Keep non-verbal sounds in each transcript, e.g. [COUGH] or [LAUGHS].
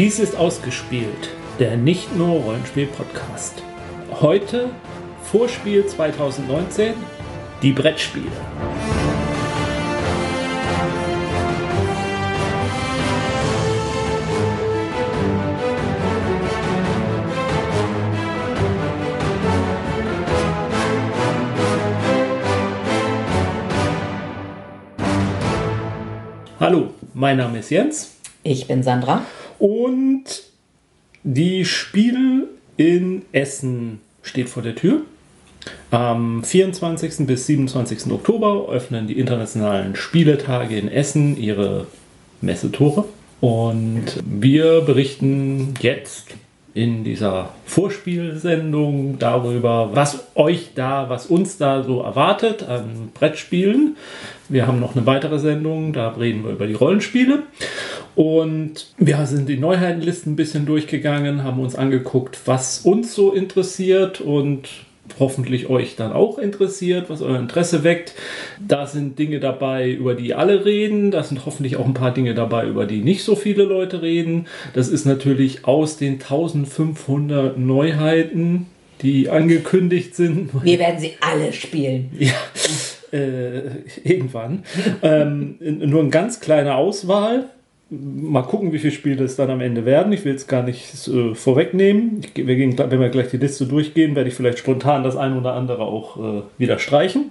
Dies ist ausgespielt, der nicht nur Rollenspiel-Podcast. Heute Vorspiel 2019, die Brettspiele. Hallo, mein Name ist Jens. Ich bin Sandra. Und die Spiel in Essen steht vor der Tür. Am 24. bis 27. Oktober öffnen die internationalen Spieletage in Essen ihre Messetore. Und wir berichten jetzt in dieser Vorspielsendung darüber, was euch da, was uns da so erwartet an Brettspielen. Wir haben noch eine weitere Sendung, da reden wir über die Rollenspiele. Und wir sind die Neuheitenlisten ein bisschen durchgegangen, haben uns angeguckt, was uns so interessiert und hoffentlich euch dann auch interessiert, was euer Interesse weckt. Da sind Dinge dabei, über die alle reden. Da sind hoffentlich auch ein paar Dinge dabei, über die nicht so viele Leute reden. Das ist natürlich aus den 1500 Neuheiten, die angekündigt sind. [LAUGHS] Wir werden sie alle spielen. Ja. Äh, irgendwann. ähm, nur eine ganz kleine Auswahl mal gucken, wie viele Spiele es dann am Ende werden. Ich will es gar nicht äh, vorwegnehmen. Ich, wir gehen, wenn wir gleich die Liste durchgehen, werde ich vielleicht spontan das eine oder andere auch äh, wieder streichen.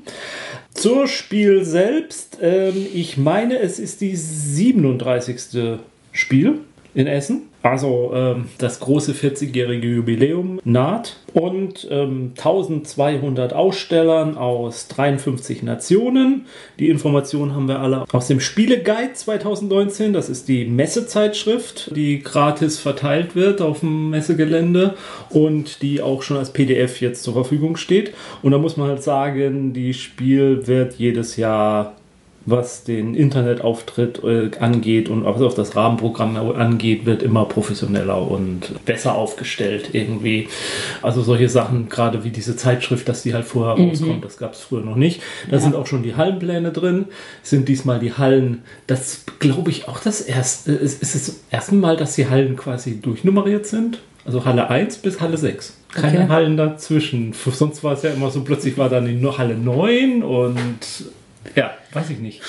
Zur Spiel selbst. Ähm, ich meine, es ist die 37. Spiel in Essen. Also ähm, das große 40-jährige Jubiläum naht und ähm, 1200 Ausstellern aus 53 Nationen. Die Informationen haben wir alle aus dem Spieleguide 2019. Das ist die Messezeitschrift, die gratis verteilt wird auf dem Messegelände und die auch schon als PDF jetzt zur Verfügung steht. Und da muss man halt sagen, die Spiel wird jedes Jahr was den Internetauftritt äh, angeht und was auch das Rahmenprogramm angeht, wird immer professioneller und besser aufgestellt irgendwie. Also solche Sachen, gerade wie diese Zeitschrift, dass die halt vorher mhm. rauskommt, das gab es früher noch nicht. Da ja. sind auch schon die Hallenpläne drin, sind diesmal die Hallen, das glaube ich auch das erste, ist, ist das erste Mal, dass die Hallen quasi durchnummeriert sind. Also Halle 1 bis Halle 6. Keine okay. Hallen dazwischen. Sonst war es ja immer so, plötzlich war dann die Halle 9 und ja, weiß ich nicht.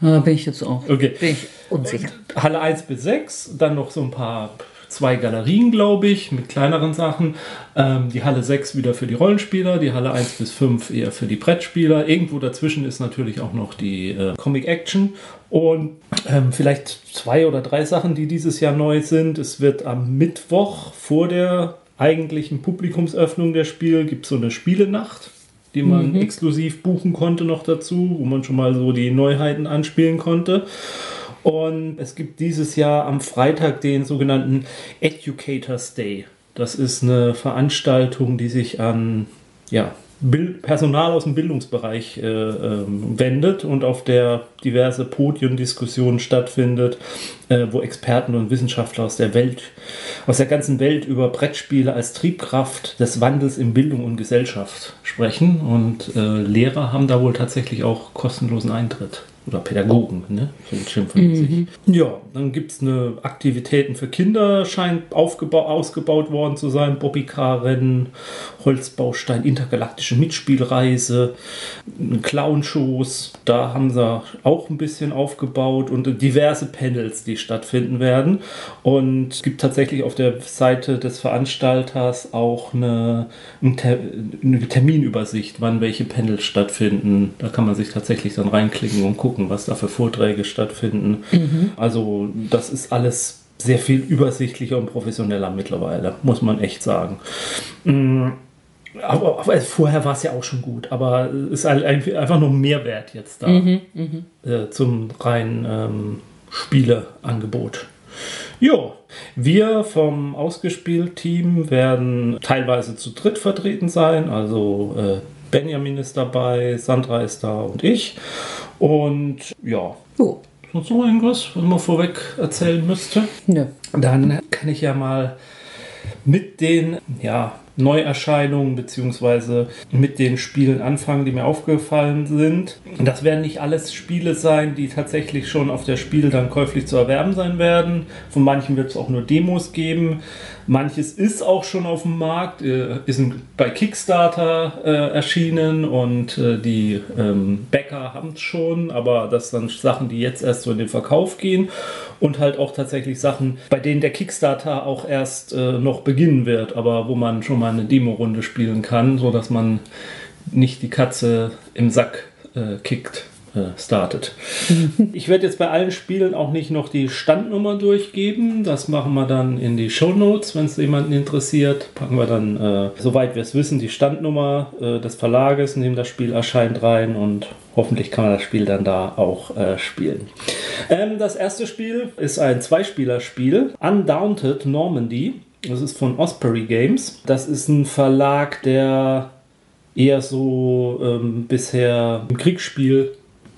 Da bin ich jetzt auch. Okay. Bin ich unsicher. Halle 1 bis 6, dann noch so ein paar, zwei Galerien, glaube ich, mit kleineren Sachen. Ähm, die Halle 6 wieder für die Rollenspieler, die Halle 1 bis 5 eher für die Brettspieler. Irgendwo dazwischen ist natürlich auch noch die äh, Comic Action. Und ähm, vielleicht zwei oder drei Sachen, die dieses Jahr neu sind. Es wird am Mittwoch vor der eigentlichen Publikumsöffnung der Spiel gibt es so eine Spielenacht die man mhm. exklusiv buchen konnte noch dazu, wo man schon mal so die Neuheiten anspielen konnte. Und es gibt dieses Jahr am Freitag den sogenannten Educators Day. Das ist eine Veranstaltung, die sich an ja, Personal aus dem Bildungsbereich äh, äh, wendet und auf der diverse Podiumdiskussionen stattfindet, äh, wo Experten und Wissenschaftler aus der Welt, aus der ganzen Welt über Brettspiele als Triebkraft des Wandels in Bildung und Gesellschaft sprechen. Und äh, Lehrer haben da wohl tatsächlich auch kostenlosen Eintritt oder Pädagogen, ne? So schimpfen mhm. sich. Ja, dann gibt es eine Aktivitäten für Kinder, scheint ausgebaut worden zu sein. Bobbycar-Rennen, Holzbaustein, intergalaktische Mitspielreise, Clownshows. Da haben sie auch ein bisschen aufgebaut und diverse Panels, die stattfinden werden. Und es gibt tatsächlich auf der Seite des Veranstalters auch eine, eine Terminübersicht, wann welche Panels stattfinden. Da kann man sich tatsächlich dann reinklicken und gucken gucken, was da für Vorträge stattfinden. Mhm. Also das ist alles sehr viel übersichtlicher und professioneller mittlerweile, muss man echt sagen. Mm, aber, aber vorher war es ja auch schon gut, aber es ist halt einfach nur Mehrwert jetzt da mhm, mhm. äh, zum reinen ähm, Spieleangebot. Jo, wir vom Ausgespielt-Team werden teilweise zu dritt vertreten sein. Also äh, Benjamin ist dabei, Sandra ist da und ich. Und ja. Oh. Sonst noch irgendwas, was man vorweg erzählen müsste? Nö. Dann kann ich ja mal mit den ja, Neuerscheinungen beziehungsweise mit den Spielen anfangen, die mir aufgefallen sind. Das werden nicht alles Spiele sein, die tatsächlich schon auf der Spiel dann käuflich zu erwerben sein werden. Von manchen wird es auch nur Demos geben. Manches ist auch schon auf dem Markt, äh, ist bei Kickstarter äh, erschienen und äh, die ähm, Bäcker haben es schon, aber das sind Sachen, die jetzt erst so in den Verkauf gehen und halt auch tatsächlich Sachen, bei denen der Kickstarter auch erst äh, noch beginnen wird, aber wo man schon mal eine Demo-Runde spielen kann, sodass man nicht die Katze im Sack äh, kickt äh, startet. [LAUGHS] ich werde jetzt bei allen Spielen auch nicht noch die Standnummer durchgeben. Das machen wir dann in die Show Notes, wenn es jemanden interessiert. Packen wir dann, äh, soweit wir es wissen, die Standnummer äh, des Verlages, in dem das Spiel erscheint, rein und hoffentlich kann man das Spiel dann da auch äh, spielen. Ähm, das erste Spiel ist ein Zweispielerspiel, Undaunted Normandy. Das ist von Osprey Games. Das ist ein Verlag, der eher so ähm, bisher im Kriegsspiel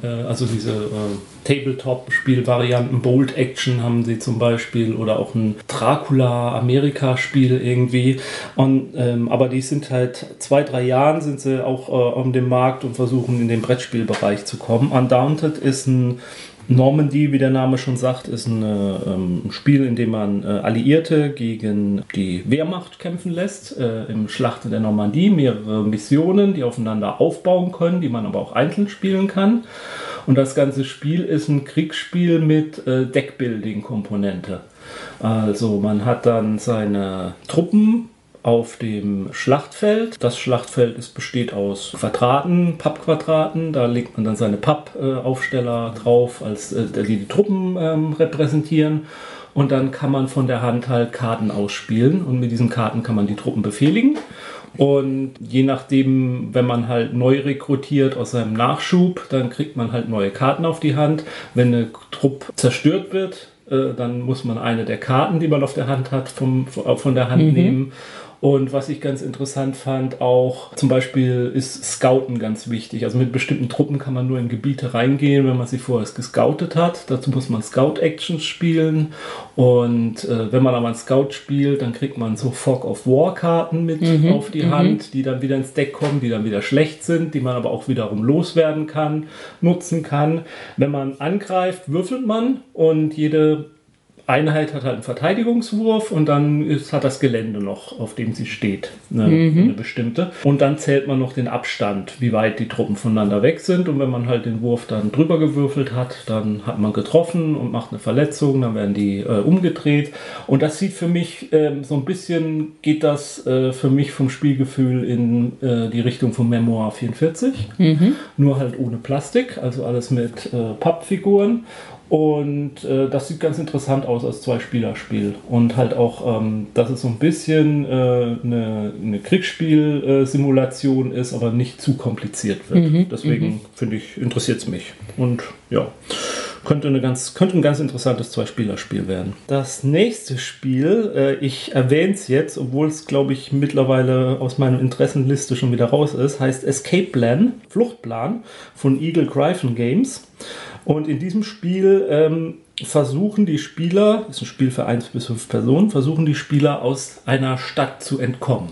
also diese äh, Tabletop-Spielvarianten, Bold Action haben sie zum Beispiel oder auch ein Dracula-Amerika-Spiel irgendwie. Und, ähm, aber die sind halt zwei, drei Jahren sind sie auch äh, auf dem Markt und versuchen in den Brettspielbereich zu kommen. Undaunted ist ein Normandy, wie der Name schon sagt, ist ein ähm, Spiel, in dem man äh, Alliierte gegen die Wehrmacht kämpfen lässt. Äh, Im Schlacht der Normandie mehrere Missionen, die aufeinander aufbauen können, die man aber auch einzeln spielen kann. Und das ganze Spiel ist ein Kriegsspiel mit äh, Deckbuilding-Komponente. Also man hat dann seine Truppen auf dem Schlachtfeld. Das Schlachtfeld ist, besteht aus Quadraten, Pappquadraten. Da legt man dann seine Pappaufsteller drauf, als, äh, die die Truppen ähm, repräsentieren. Und dann kann man von der Hand halt Karten ausspielen. Und mit diesen Karten kann man die Truppen befehligen. Und je nachdem, wenn man halt neu rekrutiert aus seinem Nachschub, dann kriegt man halt neue Karten auf die Hand. Wenn eine Truppe zerstört wird, äh, dann muss man eine der Karten, die man auf der Hand hat, vom, von der Hand mhm. nehmen und was ich ganz interessant fand, auch zum Beispiel ist Scouten ganz wichtig. Also mit bestimmten Truppen kann man nur in Gebiete reingehen, wenn man sie vorher gescoutet hat. Dazu muss man Scout-Actions spielen. Und äh, wenn man aber einen Scout spielt, dann kriegt man so Fog of War-Karten mit mhm, auf die mhm. Hand, die dann wieder ins Deck kommen, die dann wieder schlecht sind, die man aber auch wiederum loswerden kann, nutzen kann. Wenn man angreift, würfelt man und jede Einheit hat halt einen Verteidigungswurf und dann ist, hat das Gelände noch, auf dem sie steht, eine, mhm. eine, bestimmte. Und dann zählt man noch den Abstand, wie weit die Truppen voneinander weg sind. Und wenn man halt den Wurf dann drüber gewürfelt hat, dann hat man getroffen und macht eine Verletzung, dann werden die äh, umgedreht. Und das sieht für mich äh, so ein bisschen, geht das äh, für mich vom Spielgefühl in äh, die Richtung von Memoir 44. Mhm. Nur halt ohne Plastik, also alles mit äh, Pappfiguren. Und äh, das sieht ganz interessant aus als Zwei-Spieler-Spiel. Und halt auch, ähm, dass es so ein bisschen äh, eine, eine Kriegsspiel-Simulation ist, aber nicht zu kompliziert wird. Mhm, Deswegen mhm. finde ich, interessiert es mich. Und ja, könnte, eine ganz, könnte ein ganz interessantes Zwei-Spieler-Spiel werden. Das nächste Spiel, äh, ich erwähne es jetzt, obwohl es, glaube ich, mittlerweile aus meiner Interessenliste schon wieder raus ist, heißt Escape Plan, Fluchtplan von Eagle Gryphon Games. Und in diesem Spiel ähm, versuchen die Spieler, ist ein Spiel für eins bis fünf Personen, versuchen die Spieler aus einer Stadt zu entkommen.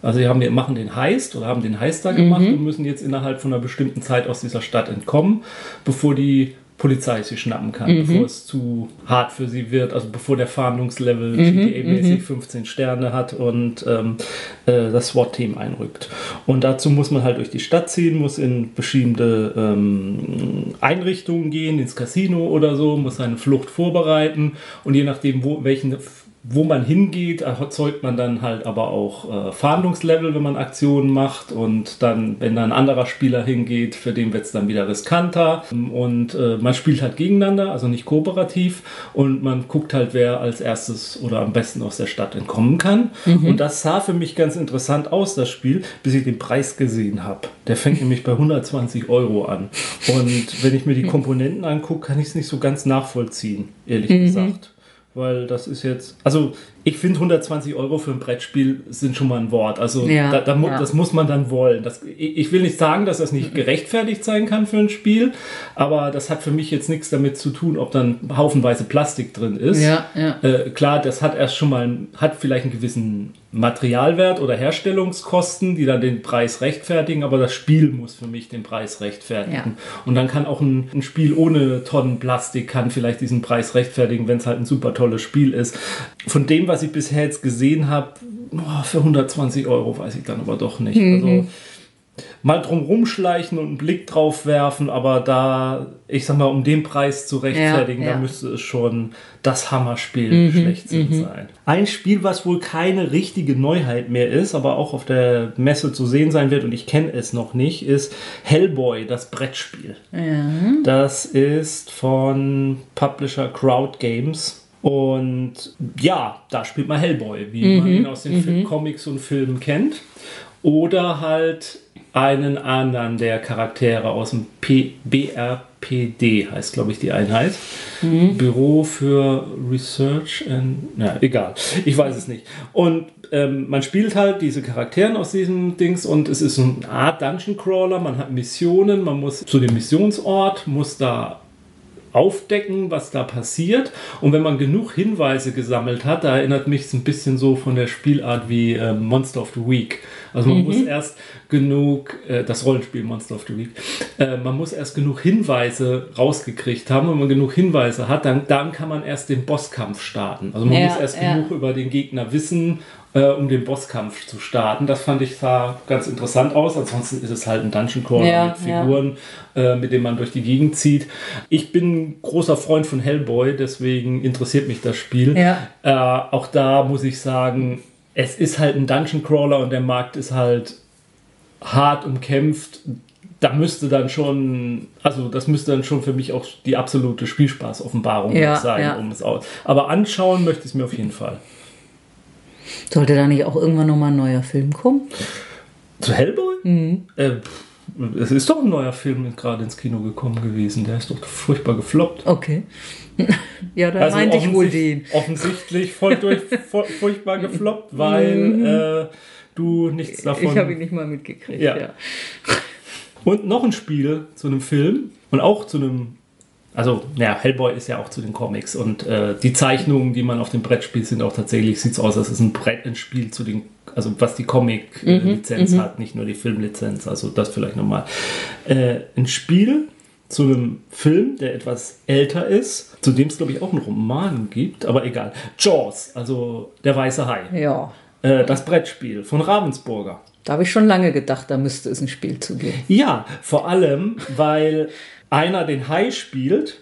Also sie haben, machen den Heist oder haben den Heister gemacht mhm. und müssen jetzt innerhalb von einer bestimmten Zeit aus dieser Stadt entkommen, bevor die Polizei sie schnappen kann, mhm. bevor es zu hart für sie wird, also bevor der Fahndungslevel mhm. GTA-mäßig 15 mhm. Sterne hat und ähm, äh, das SWAT-Team einrückt. Und dazu muss man halt durch die Stadt ziehen, muss in verschiedene ähm, Einrichtungen gehen, ins Casino oder so, muss seine Flucht vorbereiten und je nachdem, wo, welchen wo man hingeht, erzeugt man dann halt aber auch äh, Fahndungslevel, wenn man Aktionen macht. Und dann, wenn da ein anderer Spieler hingeht, für den wird es dann wieder riskanter. Und äh, man spielt halt gegeneinander, also nicht kooperativ. Und man guckt halt, wer als erstes oder am besten aus der Stadt entkommen kann. Mhm. Und das sah für mich ganz interessant aus, das Spiel, bis ich den Preis gesehen habe. Der fängt nämlich bei 120 Euro an. Und wenn ich mir die [LAUGHS] Komponenten angucke, kann ich es nicht so ganz nachvollziehen, ehrlich mhm. gesagt weil das ist jetzt, also ich finde 120 Euro für ein Brettspiel sind schon mal ein Wort. Also Ja, da, da, mu- ja. das muss man dann wollen. Das, ich will nicht sagen, dass das nicht gerechtfertigt sein kann für ein Spiel, aber das hat für mich jetzt nichts damit zu tun, ob dann haufenweise Plastik drin ist. Ja. Äh, klar, das hat erst schon mal, hat vielleicht einen gewissen Materialwert oder Herstellungskosten, die dann den Preis rechtfertigen, aber das Spiel muss für mich den Preis rechtfertigen. Ja. Und dann kann auch ein, ein Spiel ohne Tonnen Plastik kann vielleicht diesen Preis rechtfertigen, wenn es halt ein super tolles Spiel ist. Von dem, was ich bisher jetzt gesehen habe, für 120 Euro weiß ich dann aber doch nicht. Also mal drum rumschleichen und einen Blick drauf werfen, aber da, ich sag mal, um den Preis zu rechtfertigen, Ja, ja. da müsste es schon das Hammerspiel schlechthin sein. Ein Spiel, was wohl keine richtige Neuheit mehr ist, aber auch auf der Messe zu sehen sein wird und ich kenne es noch nicht, ist Hellboy, das Brettspiel. Das ist von Publisher Crowd Games. Und ja, da spielt man Hellboy, wie man ihn aus den Fil- Comics und Filmen kennt. Oder halt einen anderen der Charaktere aus dem P BRPD, heißt glaube ich die Einheit. Büro für Research and. Na, egal. Ich weiß es nicht. Und ähm, man spielt halt diese Charakteren aus diesem Dings und es ist eine Art Dungeon Crawler. Man hat Missionen, man muss zu dem Missionsort, muss da aufdecken, was da passiert. Und wenn man genug Hinweise gesammelt hat, da erinnert mich es ein bisschen so von der Spielart wie äh, Monster of the Week. Also man muss erst genug, äh, das Rollenspiel Monster of the Week, äh, man muss erst genug Hinweise rausgekriegt haben. Wenn man genug Hinweise hat, dann, dann kann man erst den Bosskampf starten. Also man Ja, muss erst ja. genug über den Gegner wissen, äh, um den Bosskampf zu starten. Das fand ich sah ganz interessant aus. Ansonsten ist es halt ein Dungeon Crawler Ja, mit Figuren, äh, mit denen man durch die Gegend zieht. Ich bin ein großer Freund von Hellboy, deswegen interessiert mich das Spiel. Ja. Äh, auch da muss ich sagen, es ist halt ein Dungeon Crawler und der Markt ist halt hart umkämpft. Da müsste dann schon, also das müsste dann schon für mich auch die absolute Spielspaß-Offenbarung Ja, sein, ja. um es aus. Aber anschauen möchte ich es mir auf jeden Fall. Sollte da nicht auch irgendwann nochmal ein neuer Film kommen? Zu Hellboy? Mhm. Äh, pff, es ist doch ein neuer Film gerade ins Kino gekommen gewesen. Der ist doch furchtbar gefloppt. Okay. [LAUGHS] ja, dann meinte ich wohl den. offensicht- Offensichtlich voll durch, [LAUGHS] furchtbar gefloppt, weil äh, du nichts davon. Mhm. Ich habe ihn nicht mal mitgekriegt. Ja. Ja. Und noch ein Spiel zu einem Film und auch zu einem. Also, ja, Hellboy ist ja auch zu den Comics und äh, die Zeichnungen, die man auf dem Brett spielt, sind auch tatsächlich, sieht es aus, als ist ein Brett, ein Spiel zu den, also was die Comic-Lizenz hat, nicht nur die Filmlizenz, also das vielleicht nochmal. Äh, ein Spiel zu einem Film, der etwas älter ist, zu dem es, glaube ich, auch einen Roman gibt, aber egal. Jaws, also der weiße Hai. ja. Äh, das Brettspiel von Ravensburger. Da habe ich schon lange gedacht, da müsste es ein Spiel zu geben. Ja, vor allem, weil einer den Hai spielt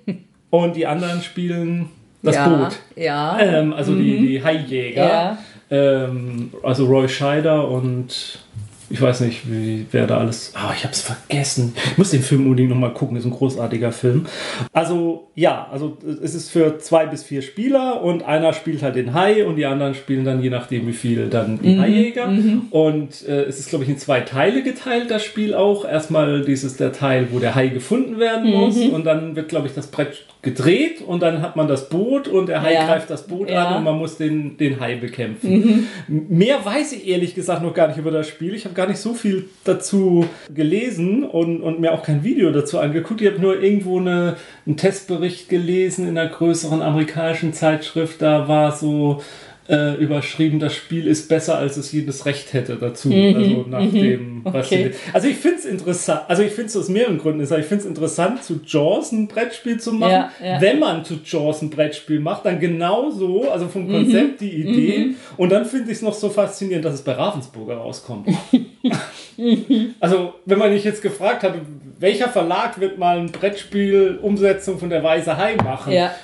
[LAUGHS] und die anderen spielen das ja, Boot. Ja. Ähm, also die, die Haijäger. Ja. Ähm, also Roy Scheider und ich weiß nicht, wie, wer da alles. Ah, ich habe es vergessen. Ich muss den Film unbedingt nochmal gucken. Ist ein großartiger Film. Also ja, also es ist für zwei bis vier Spieler und einer spielt halt den Hai und die anderen spielen dann je nachdem wie viel dann die Haijäger. Und äh, es ist glaube ich in zwei Teile geteilt das Spiel auch. Erstmal dieses der Teil, wo der Hai gefunden werden muss und dann wird glaube ich das Brett gedreht und dann hat man das Boot und der Hai Ja. greift das Boot Ja. an und man muss den, den Hai bekämpfen. M- Mehr weiß ich ehrlich gesagt noch gar nicht über das Spiel. Ich habe gar nicht so viel dazu gelesen und, und mir auch kein Video dazu angeguckt. Ich habe nur irgendwo eine, einen Testbericht gelesen in einer größeren amerikanischen Zeitschrift. Da war so äh, überschrieben, das Spiel ist besser, als es jedes Recht hätte dazu. Also nach dem, was Okay. sie, Also ich finde es interessant, also ich finde es aus mehreren Gründen. Ich finde es interessant, zu Jaws ein Brettspiel zu machen. Ja, ja. Wenn man zu Jaws ein Brettspiel macht, dann genauso, also vom Konzept die Idee. Und dann finde ich es noch so faszinierend, dass es bei Ravensburger rauskommt. [LAUGHS] [LAUGHS] also, wenn man mich jetzt gefragt hat, welcher Verlag wird mal ein Brettspiel Umsetzung von der Weiße Hai machen, Ja.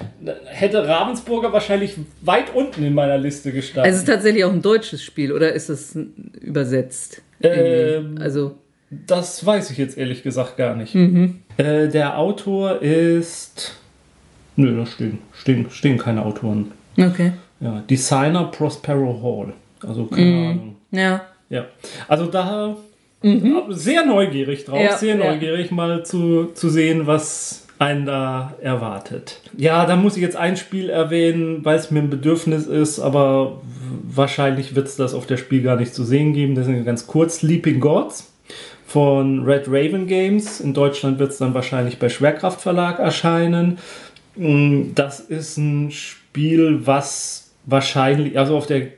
hätte Ravensburger wahrscheinlich weit unten in meiner Liste gestanden. Also es ist tatsächlich auch ein deutsches Spiel oder ist es übersetzt? Ähm, also Das weiß ich jetzt ehrlich gesagt gar nicht. Mhm. Äh, der Autor ist. Nö, da stehen, stehen, stehen keine Autoren. okay. Ja, Designer Prospero Hall. Also keine Mhm. Ahnung. Ja. Ja. Also da sehr neugierig drauf, Ja, sehr ja. neugierig mal zu, zu sehen, was einen da erwartet. Ja, da muss ich jetzt ein Spiel erwähnen, weil es mir ein Bedürfnis ist, aber wahrscheinlich wird es das auf der Spiel gar nicht zu sehen geben. Das ist ganz kurz. Sleeping Gods von Red Raven Games. In Deutschland wird es dann wahrscheinlich bei Schwerkraft Verlag erscheinen. Mm, das ist ein Spiel, was wahrscheinlich, also auf der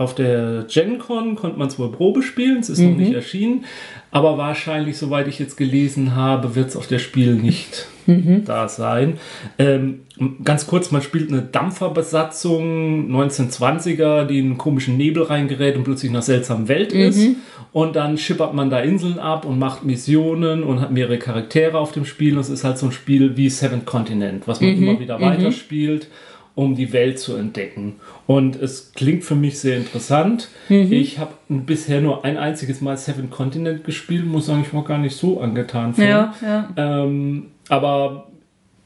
auf der GenCon konnte man es wohl Probe spielen, es ist mhm. noch nicht erschienen, aber wahrscheinlich, soweit ich jetzt gelesen habe, wird es auf der Spiel nicht [LAUGHS] mhm. da sein. Ähm, ganz kurz, man spielt eine Dampferbesatzung 1920er, die in einen komischen Nebel reingerät und plötzlich in einer seltsamen Welt mhm. ist. Und dann schippert man da Inseln ab und macht Missionen und hat mehrere Charaktere auf dem Spiel. Und es ist halt so ein Spiel wie Seventh Continent, was man mhm. immer wieder weiterspielt um die Welt zu entdecken. Und es klingt für mich sehr interessant. Mhm. Ich habe bisher nur ein einziges Mal Seven Continent gespielt, muss sagen, ich war gar nicht so angetan von. Ja, ja. Ähm, aber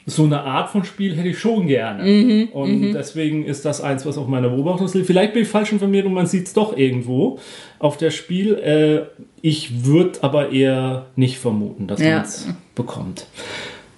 so eine Art von Spiel hätte ich schon gerne. Mhm, und mhm. deswegen ist das eins, was auf meiner Beobachtungsliste. Vielleicht bin ich falsch informiert und man sieht es doch irgendwo auf der Spiel. Äh, ich würde aber eher nicht vermuten, dass ja. man es bekommt.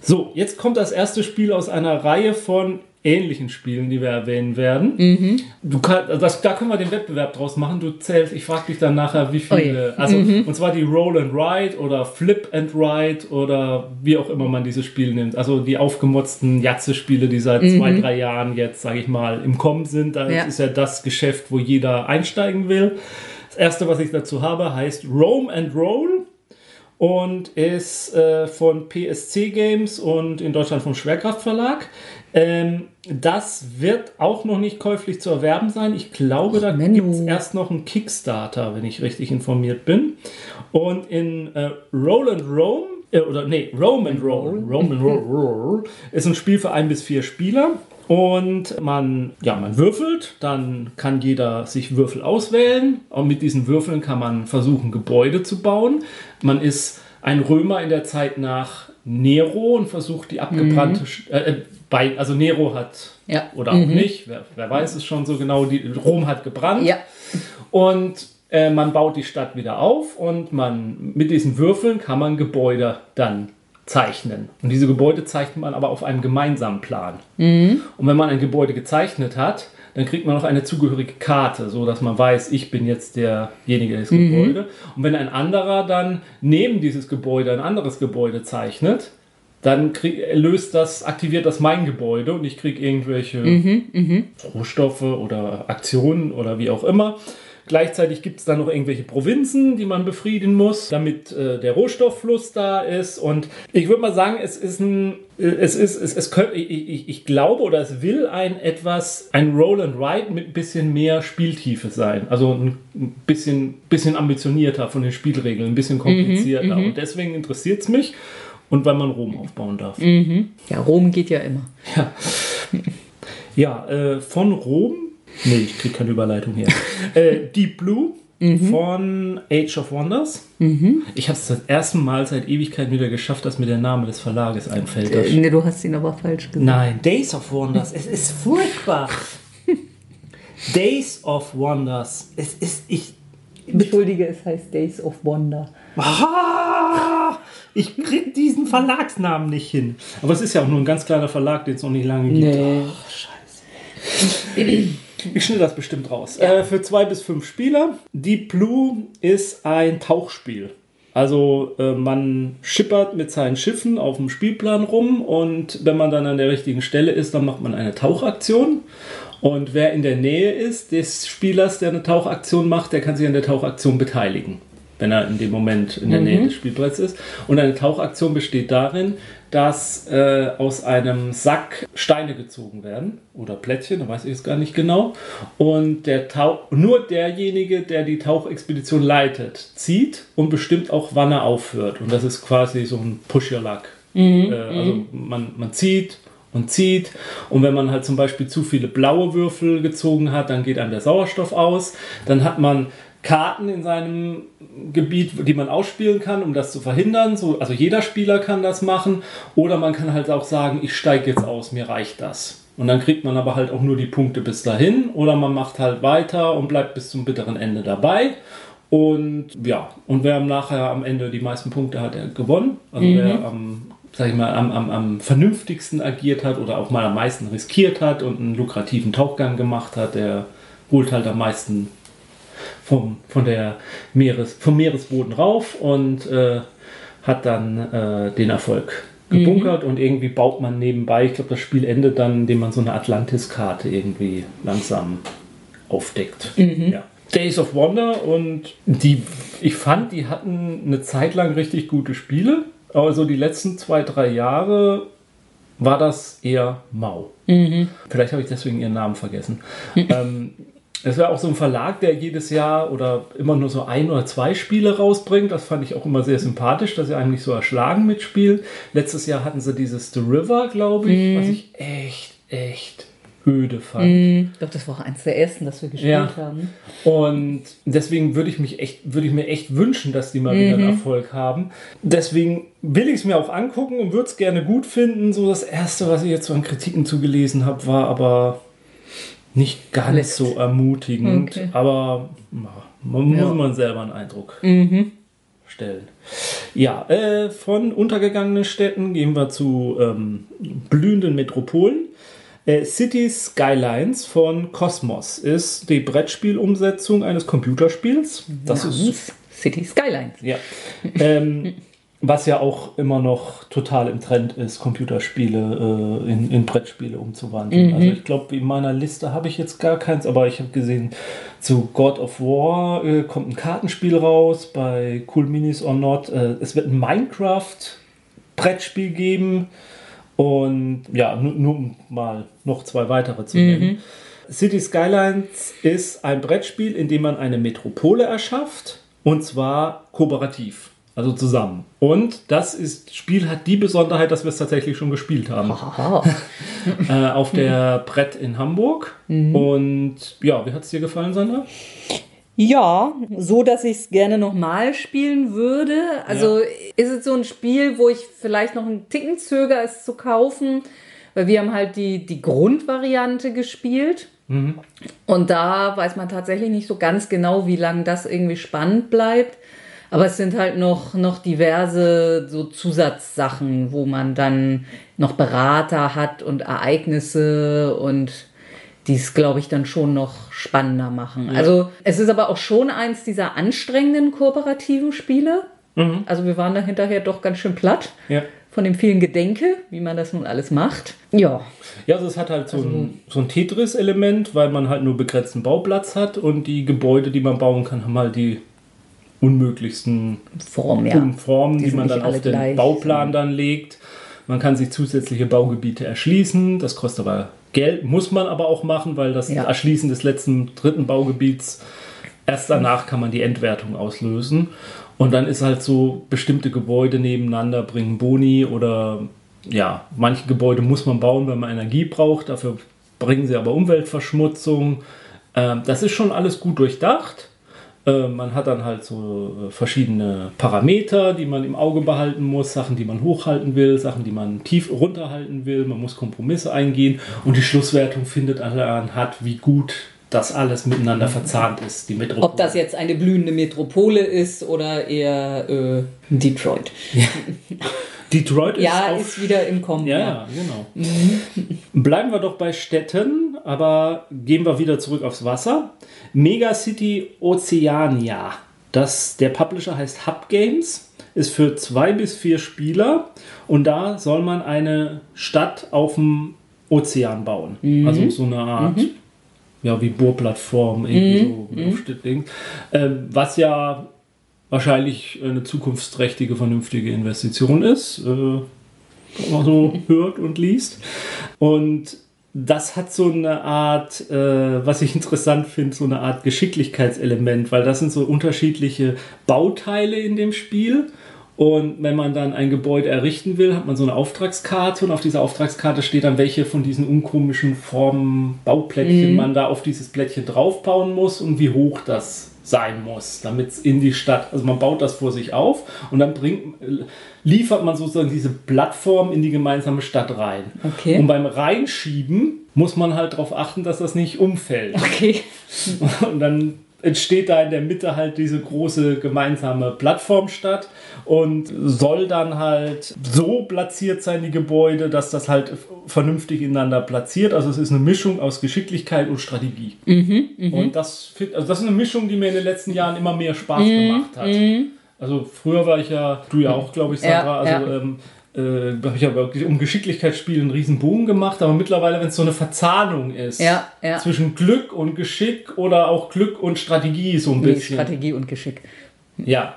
So, jetzt kommt das erste Spiel aus einer Reihe von ähnlichen Spielen, die wir erwähnen werden. Mhm. Du kann, also das, da können wir den Wettbewerb draus machen. Du zählst, ich frage dich dann nachher, wie viele. Oh also, mhm. und zwar die Roll and Ride oder Flip and Ride oder wie auch immer man dieses Spiel nimmt. Also die aufgemotzten Jatze-Spiele, die seit mhm. zwei, drei Jahren jetzt, sage ich mal, im Kommen sind. Das ja. ist ja das Geschäft, wo jeder einsteigen will. Das erste, was ich dazu habe, heißt Roam and Roll und ist äh, von PSC Games und in Deutschland vom Schwerkraft Verlag. Ähm, das wird auch noch nicht käuflich zu erwerben sein. Ich glaube, da gibt es erst noch einen Kickstarter, wenn ich richtig informiert bin. Und in äh, Roll and Rome, äh, oder nee, Rome and Roll, Rome and Roll, [LAUGHS] ist ein Spiel für ein bis vier Spieler. Und man, ja, man würfelt, dann kann jeder sich Würfel auswählen. Und mit diesen Würfeln kann man versuchen, Gebäude zu bauen. Man ist ein Römer in der Zeit nach Nero und versucht die abgebrannte, mhm. äh, bei, also Nero hat, ja. oder auch mhm. nicht, wer, wer, weiß es schon so genau, die, Rom hat gebrannt. Ja. Und äh, man baut die Stadt wieder auf und man mit diesen Würfeln kann man Gebäude dann zeichnen. Und diese Gebäude zeichnet man aber auf einem gemeinsamen Plan. Mhm. Und wenn man ein Gebäude gezeichnet hat, dann kriegt man noch eine zugehörige Karte, so dass man weiß, ich bin jetzt derjenige des mhm. Gebäudes. Und wenn ein anderer dann neben dieses Gebäude ein anderes Gebäude zeichnet, dann krieg, löst das, aktiviert das mein Gebäude und ich kriege irgendwelche mhm, mh. Rohstoffe oder Aktionen oder wie auch immer. Gleichzeitig gibt es dann noch irgendwelche Provinzen, die man befrieden muss, damit äh, der Rohstofffluss da ist. Und ich würde mal sagen, es ist ein, äh, es ist, es, es könnte, ich, ich, glaube oder es will ein etwas, ein Roll and Ride mit ein bisschen mehr Spieltiefe sein. Also ein bisschen, bisschen ambitionierter von den Spielregeln, ein bisschen komplizierter. Mhm, mhm. und deswegen interessiert es mich. Und weil man Rom aufbauen darf. Mhm. Ja, Rom geht ja immer. Ja, ja äh, von Rom, nee, ich kriege keine Überleitung hier. [LAUGHS] äh, Deep Blue mhm. von Age of Wonders. Mhm. Ich habe es das erste Mal seit Ewigkeit wieder geschafft, dass mir der Name des Verlages einfällt. Äh, nee, du hast ihn aber falsch gesagt. Nein, Days of Wonders. es ist furchtbar. [LAUGHS] Days of Wonders. Es ist, ich. Entschuldige, es heißt Days of Wonder. Ah! Ich krieg diesen Verlagsnamen nicht hin. Aber es ist ja auch nur ein ganz kleiner Verlag, den es noch nicht lange gibt. Nee. Oh, scheiße. [CLEARS THROAT] Ich schnitt das bestimmt raus. Ja. Äh, für zwei bis fünf Spieler. Deep Blue ist ein Tauchspiel. Also äh, man schippert mit seinen Schiffen auf dem Spielplan rum und wenn man dann an der richtigen Stelle ist, dann macht man eine Tauchaktion. Und wer in der Nähe ist des Spielers, der eine Tauchaktion macht, der kann sich an der Tauchaktion beteiligen wenn er in dem Moment in der mhm. Nähe des Spielbretts ist. Und eine Tauchaktion besteht darin, dass äh, aus einem Sack Steine gezogen werden oder Plättchen, da weiß ich es gar nicht genau. Und der Tauch, nur derjenige, der die Tauchexpedition leitet, zieht und bestimmt auch, wann er aufhört. Und das ist quasi so ein Push-Your-Luck. Mhm. Äh, also mhm. man, man zieht und zieht. Und wenn man halt zum Beispiel zu viele blaue Würfel gezogen hat, dann geht einem der Sauerstoff aus. Dann hat man Karten in seinem Gebiet, die man ausspielen kann, um das zu verhindern. So, also jeder Spieler kann das machen. Oder man kann halt auch sagen, ich steige jetzt aus, mir reicht das. Und dann kriegt man aber halt auch nur die Punkte bis dahin. Oder man macht halt weiter und bleibt bis zum bitteren Ende dabei. Und ja, und wer nachher am Ende die meisten Punkte hat, der gewonnen. Also mhm. wer am sag ich mal, am, am, am vernünftigsten agiert hat oder auch mal am meisten riskiert hat und einen lukrativen Tauchgang gemacht hat, der holt halt am meisten vom, von der Meeres, vom Meeresboden rauf und äh, hat dann äh, den Erfolg gebunkert und irgendwie baut man nebenbei, ich glaube, das Spiel endet dann, indem man so eine Atlantis-Karte irgendwie langsam aufdeckt. Ja. Days of Wonder und die, ich fand, die hatten eine Zeit lang richtig gute Spiele, aber so die letzten zwei, drei Jahre war das eher mau. Vielleicht habe ich deswegen ihren Namen vergessen. [LAUGHS] ähm, es wäre auch so ein Verlag, der jedes Jahr oder immer nur so ein oder zwei Spiele rausbringt. Das fand ich auch immer sehr sympathisch, dass sie eigentlich so erschlagen mitspielen. Letztes Jahr hatten sie dieses The River, glaube ich, was ich echt, echt öde fand. Ich glaube, das war auch eins der ersten, das wir gespielt Ja. haben. Und deswegen würde ich mich echt, würde ich mir echt wünschen, dass die mal wieder einen Erfolg haben. Deswegen will ich es mir auch angucken und würde es gerne gut finden. So das erste, was ich jetzt so an Kritiken zugelesen habe, war aber nicht ganz Lässt. so ermutigend. Okay. Aber ja, man Ja. muss man selber einen Eindruck stellen. Ja, äh, von untergegangenen Städten gehen wir zu ähm, blühenden Metropolen. Äh, City Skylines von Cosmos ist die Brettspielumsetzung eines Computerspiels. Das ist Namens City Skylines. ja. ähm, [LAUGHS] was ja auch immer noch total im Trend ist, Computerspiele äh, in, in Brettspiele umzuwandeln. Also ich glaube, in meiner Liste habe ich jetzt gar keins, aber ich habe gesehen, zu God of War äh, kommt ein Kartenspiel raus, bei Cool Minis or Not. Äh, es wird ein Minecraft-Brettspiel geben. Und ja, nur, nur mal noch zwei weitere zu nennen. City Skylines ist ein Brettspiel, in dem man eine Metropole erschafft und zwar kooperativ, also zusammen. Und das ist, Spiel hat die Besonderheit, dass wir es tatsächlich schon gespielt haben [LAUGHS] äh, auf der Brett in Hamburg. Und ja, wie hat es dir gefallen, Sandra? Ja, so dass ich es gerne nochmal spielen würde. Also ist es so ein Spiel, wo ich vielleicht noch einen Ticken zögere, es zu kaufen, weil wir haben halt die, die Grundvariante gespielt. Und da weiß man tatsächlich nicht so ganz genau, wie lange das irgendwie spannend bleibt. Aber es sind halt noch, noch diverse so Zusatzsachen, wo man dann noch Berater hat und Ereignisse und die es, glaube ich, dann schon noch spannender machen. Also es ist aber auch schon eins dieser anstrengenden kooperativen Spiele. Also wir waren da hinterher doch ganz schön platt Ja. von dem vielen Gedenke, wie man das nun alles macht. Ja, Ja, also es hat halt so ein, so ein Tetris-Element, weil man halt nur begrenzten Bauplatz hat und die Gebäude, die man bauen kann, haben halt die unmöglichsten Form, ja. Formen, Die die, man dann auf den gleich. Bauplan dann legt. Man kann sich zusätzliche Baugebiete erschließen. Das kostet aber Geld, muss man aber auch machen, weil das Ja. Erschließen des letzten dritten Baugebiets erst danach kann man die Endwertung auslösen. Und dann ist halt so, bestimmte Gebäude nebeneinander bringen Boni oder ja, manche Gebäude muss man bauen, wenn man Energie braucht. Dafür bringen sie aber Umweltverschmutzung. Ähm, das ist schon alles gut durchdacht. Äh, Man hat dann halt so äh, verschiedene Parameter, die man im Auge behalten muss, Sachen, die man hochhalten will, Sachen, die man tief runterhalten will. Man muss Kompromisse eingehen und die Schlusswertung findet anhand, wie gut das alles miteinander verzahnt ist. Die Metropole. Ob das jetzt eine blühende Metropole ist oder eher äh, Detroit. [LAUGHS] Detroit ist Ja, auf ist wieder im Kommen. Ja, ja, genau. [LAUGHS] Bleiben wir doch bei Städten, aber gehen wir wieder zurück aufs Wasser. Megacity Oceania. Das, der Publisher heißt Hub Games, ist für zwei bis vier Spieler und da soll man eine Stadt auf dem Ozean bauen. Also so eine Art, ja, wie Bohrplattform, irgendwie so Luftding. Ähm, was ja wahrscheinlich eine zukunftsträchtige, vernünftige Investition ist. Äh, man so [LAUGHS] hört und liest. Und das hat so eine Art, äh, was ich interessant finde, so eine Art Geschicklichkeitselement, weil das sind so unterschiedliche Bauteile in dem Spiel. Und wenn man dann ein Gebäude errichten will, hat man so eine Auftragskarte und auf dieser Auftragskarte steht dann, welche von diesen unkomischen Formen, Bauplättchen man da auf dieses Plättchen draufbauen muss und wie hoch das sein muss, damit es in die Stadt, also man baut das vor sich auf und dann bringt, liefert man sozusagen diese Plattform in die gemeinsame Stadt rein. Okay. Und beim Reinschieben muss man halt darauf achten, dass das nicht umfällt. Okay. [LAUGHS] Und dann entsteht da in der Mitte halt diese große gemeinsame Plattformstadt und soll dann halt so platziert sein, die Gebäude, dass das halt vernünftig ineinander platziert. Also es ist eine Mischung aus Geschicklichkeit und Strategie. Mhm, und das, also das ist eine Mischung, die mir in den letzten Jahren immer mehr Spaß Mhm, gemacht hat. Also früher war ich ja, du ja auch, glaube ich, Sandra, Ja, also ja. ähm, äh, habe ich ja wirklich um Geschicklichkeitsspiele einen riesen Bogen gemacht, aber mittlerweile, wenn es so eine Verzahnung ist Ja, ja. zwischen Glück und Geschick oder auch Glück und Strategie so ein Nee, bisschen. Strategie und Geschick. Ja.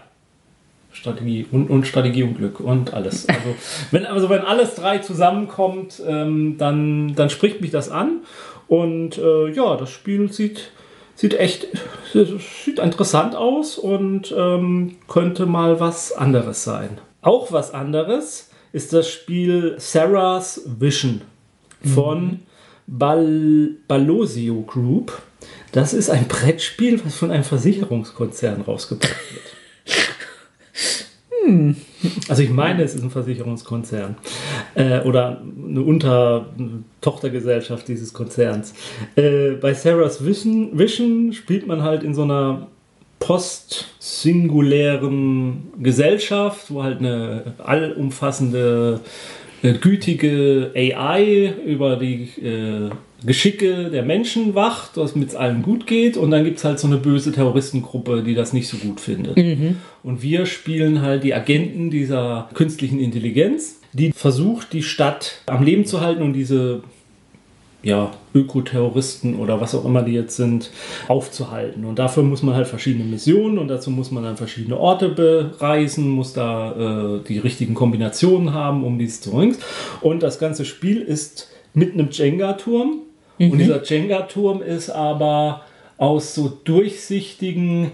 Strategie und, und Strategie und Glück und alles. [LAUGHS] Also wenn, also wenn alles drei zusammenkommt, ähm, dann, dann spricht mich das an. Und äh, ja, das Spiel sieht, sieht echt sieht interessant aus und ähm, könnte mal was anderes sein. Auch was anderes ist das Spiel Sarah's Vision von Bal Balosio Group. Das ist ein Brettspiel, was von einem Versicherungskonzern rausgebracht wird. Also ich meine, es ist ein Versicherungskonzern äh, oder eine Unter eine Tochtergesellschaft dieses Konzerns. Äh, bei Sarah's Vision, Vision spielt man halt in so einer postsingulären Gesellschaft, wo halt eine allumfassende, äh, gütige AI über die äh, Geschicke der Menschen wacht, was mit allen gut geht. Und dann gibt es halt so eine böse Terroristengruppe, die das nicht so gut findet. Und wir spielen halt die Agenten dieser künstlichen Intelligenz, die versucht, die Stadt am Leben zu halten und diese ja, Ökoterroristen oder was auch immer die jetzt sind, aufzuhalten. Und dafür muss man halt verschiedene Missionen und dazu muss man dann verschiedene Orte bereisen, muss da äh, die richtigen Kombinationen haben, um dies zu bringen. Und das ganze Spiel ist mit einem Jenga-Turm. Und dieser Jenga-Turm ist aber aus so durchsichtigen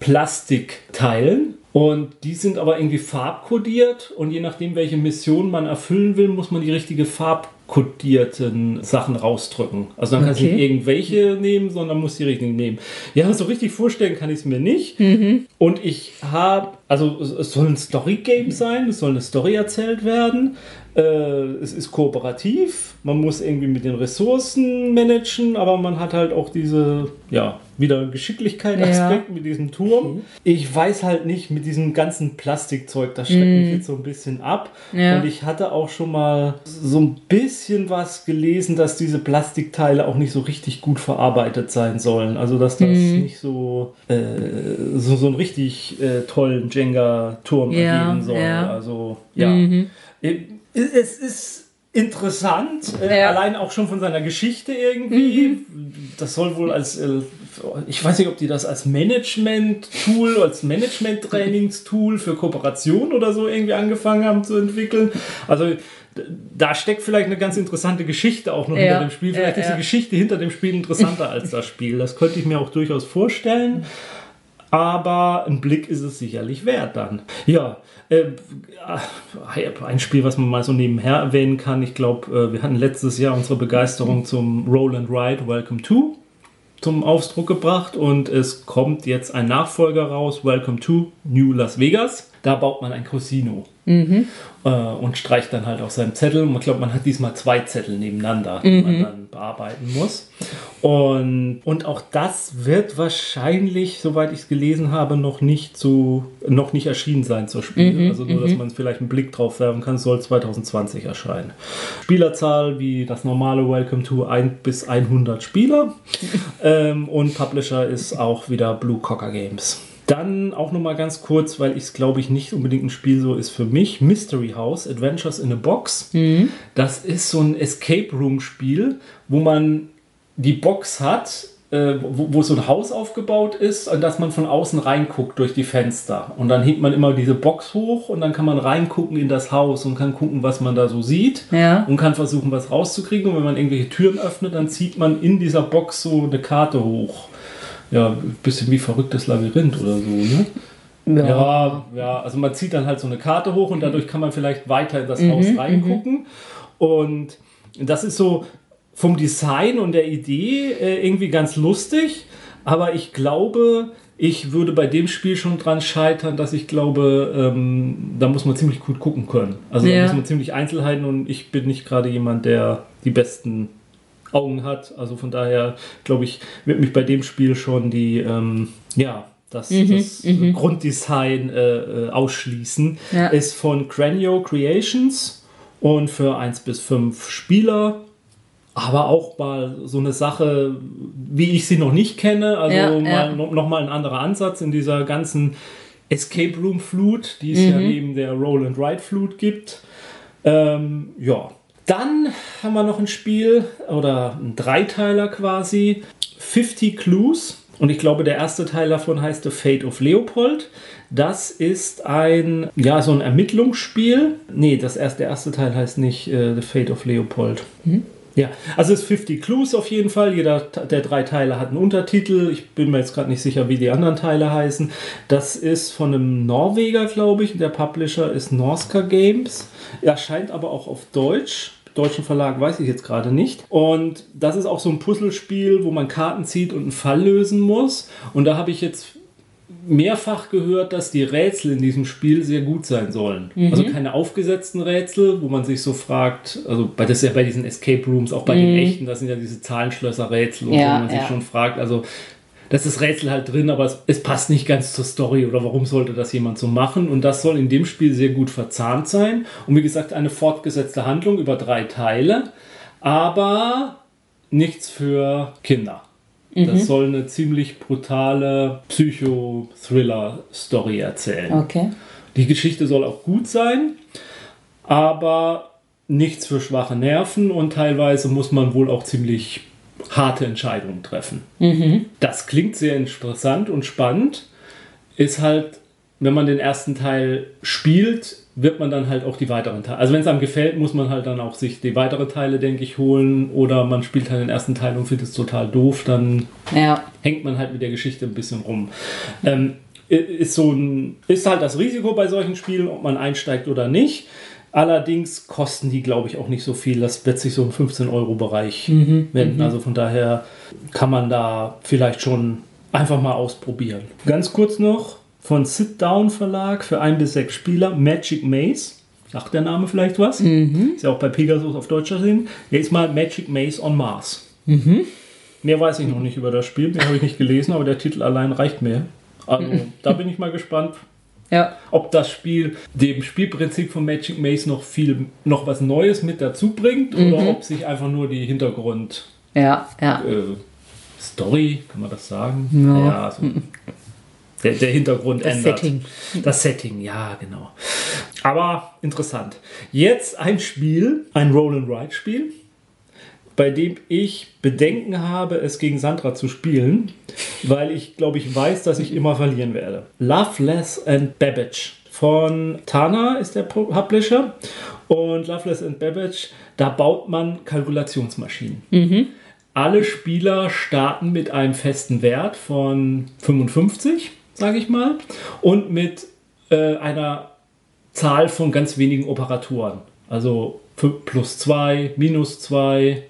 Plastikteilen. Und die sind aber irgendwie farbkodiert und je nachdem, welche Mission man erfüllen will, muss man die richtige farbkodierten Sachen rausdrücken. Also dann kannst du Okay. nicht irgendwelche nehmen, sondern musst die richtigen nehmen. Ja, so richtig vorstellen kann ich es mir nicht. Und ich habe, also es- soll ein Story-Game sein, es soll eine Story erzählt werden. Äh, es ist kooperativ, man muss irgendwie mit den Ressourcen managen, aber man hat halt auch diese, ja, wieder Geschicklichkeit-Aspekt mit diesem Turm. Ich weiß halt nicht, mit diesem ganzen Plastikzeug, das schreckt mich jetzt so ein bisschen ab. Ja. Und ich hatte auch schon mal so ein bisschen was gelesen, dass diese Plastikteile auch nicht so richtig gut verarbeitet sein sollen. Also, dass das nicht so, äh, so, so einen richtig äh, tollen Jenga-Turm Ja, ergeben soll. ja. Also, ja. Äh, Es ist interessant, äh, Ja. allein auch schon von seiner Geschichte irgendwie. Das soll wohl als, äh, ich weiß nicht, ob die das als Management-Tool, als Management-Trainingstool für Kooperation oder so irgendwie angefangen haben zu entwickeln. Also da steckt vielleicht eine ganz interessante Geschichte auch noch Ja, hinter dem Spiel. Vielleicht ja, ist die. Geschichte hinter dem Spiel interessanter als das Spiel. Das könnte ich mir auch durchaus vorstellen. Aber ein Blick ist es sicherlich wert dann. Ja, äh, ein Spiel, was man mal so nebenher erwähnen kann. Ich glaube, äh, wir hatten letztes Jahr unsere Begeisterung zum Roll and Ride Welcome to zum Ausdruck gebracht und es kommt jetzt ein Nachfolger raus, Welcome to New Las Vegas. Da baut man ein Casino äh, und streicht dann halt auf seinem Zettel. Und ich glaube, man hat diesmal zwei Zettel nebeneinander, die man dann bearbeiten muss. Und, und auch das wird wahrscheinlich, soweit ich es gelesen habe, noch nicht so noch nicht erschienen sein zur Spiel. also nur, dass man vielleicht einen Blick drauf werfen kann, Es soll 2020 erscheinen. Spielerzahl wie das normale Welcome to 1 bis 100 Spieler. [LAUGHS] ähm, und Publisher ist auch wieder Blue Cocker Games. Dann auch noch mal ganz kurz, weil ich es glaube ich nicht unbedingt ein Spiel so ist für mich. Mystery House Adventures in a Box. Das ist so ein Escape Room Spiel, wo man die Box hat, äh, wo, wo so ein Haus aufgebaut ist und dass man von außen reinguckt durch die Fenster. Und dann hebt man immer diese Box hoch und dann kann man reingucken in das Haus und kann gucken, was man da so sieht Ja. und kann versuchen, was rauszukriegen. Und wenn man irgendwelche Türen öffnet, dann zieht man in dieser Box so eine Karte hoch. Ja, ein bisschen wie verrücktes Labyrinth oder so, ne? Ja, ja, also man zieht dann halt so eine Karte hoch und dadurch kann man vielleicht weiter in das Haus reingucken. Und das ist so vom Design und der Idee äh, irgendwie ganz lustig, aber ich glaube, ich würde bei dem Spiel schon dran scheitern, dass ich glaube, ähm, da muss man ziemlich gut gucken können. Also da Ja. muss man ziemlich Einzelheiten und ich bin nicht gerade jemand, der die besten Augen hat. Also von daher, glaube ich, wird mich bei dem Spiel schon die, ähm, ja, das, Mhm, das Grunddesign äh, äh, ausschließen. Ja. Ist von Cranio Creations und für 1 bis 5 Spieler. Aber auch mal so eine Sache, wie ich sie noch nicht kenne. Also Ja, mal, ja. no, noch mal ein anderer Ansatz in dieser ganzen Escape Room Flut, die es Mhm. ja neben der Roll and Ride Flut gibt. Ähm, ja. Dann haben wir noch ein Spiel oder ein Dreiteiler quasi. 50 Clues. Und ich glaube, der erste Teil davon heißt The Fate of Leopold. Das ist ein, ja, so ein Ermittlungsspiel. Nee, das erste, der erste Teil heißt nicht äh, The Fate of Leopold. Ja, also es ist 50 Clues auf jeden Fall. Jeder der drei Teile hat einen Untertitel. Ich bin mir jetzt gerade nicht sicher, wie die anderen Teile heißen. Das ist von einem Norweger, glaube ich. Der Publisher ist Norska Games. Erscheint aber auch auf Deutsch. Deutschen Verlag weiß ich jetzt gerade nicht. Und das ist auch so ein Puzzlespiel, wo man Karten zieht und einen Fall lösen muss. Und da habe ich jetzt mehrfach gehört, dass die Rätsel in diesem Spiel sehr gut sein sollen. Also keine aufgesetzten Rätsel, wo man sich so fragt, also bei, das ist ja bei diesen Escape Rooms, auch bei den echten, das sind ja diese Zahlenschlösser-Rätsel, Ja, wo man sich ja. schon fragt, also das ist Rätsel halt drin, aber es, es passt nicht ganz zur Story oder warum sollte das jemand so machen? Und das soll in dem Spiel sehr gut verzahnt sein. Und wie gesagt, eine fortgesetzte Handlung über drei Teile, aber nichts für Kinder. Das soll eine ziemlich brutale Psycho-Thriller-Story erzählen. Okay. Die Geschichte soll auch gut sein, aber nichts für schwache Nerven und teilweise muss man wohl auch ziemlich harte Entscheidungen treffen. Das klingt sehr interessant und spannend. Ist halt, wenn man den ersten Teil spielt, wird man dann halt auch die weiteren Teile. Also wenn es einem gefällt, muss man halt dann auch sich die weiteren Teile, denke ich, holen. Oder man spielt halt den ersten Teil und findet es total doof, dann Ja. hängt man halt mit der Geschichte ein bisschen rum. Ähm, ist, so ein, ist halt das Risiko bei solchen Spielen, ob man einsteigt oder nicht. Allerdings kosten die, glaube ich, auch nicht so viel. Das wird sich so im 15-Euro-Bereich wenden. Also von daher kann man da vielleicht schon einfach mal ausprobieren. Ganz kurz noch von Sit Down Verlag für ein bis sechs Spieler Magic Maze. Sagt der Name vielleicht was? Ist ja auch bei Pegasus auf Deutsch erschienen. Jetzt mal Magic Maze on Mars. Mehr weiß ich noch nicht über das Spiel, den habe ich nicht gelesen, aber der Titel allein reicht mir. Also [LAUGHS] da bin ich mal gespannt, Ja. ob das Spiel dem Spielprinzip von Magic Maze noch viel, noch was Neues mit dazu bringt oder ob sich einfach nur die Hintergrund Ja. Ja. äh, Story, kann man das sagen? Ja. Naja, so der, der Hintergrund Das ändert. Setting. Das Setting, ja, genau. Aber interessant. Jetzt ein Spiel, ein Roll-and-Ride-Spiel, bei dem ich Bedenken habe, es gegen Sandra zu spielen, weil ich glaube, ich weiß, dass ich immer verlieren werde. Loveless and Babbage von Tana ist der Pu- Publisher und Loveless and Babbage, da baut man Kalkulationsmaschinen. Alle Spieler starten mit einem festen Wert von 55, sage ich mal, und mit äh, einer Zahl von ganz wenigen Operatoren. Also plus 2, minus 2,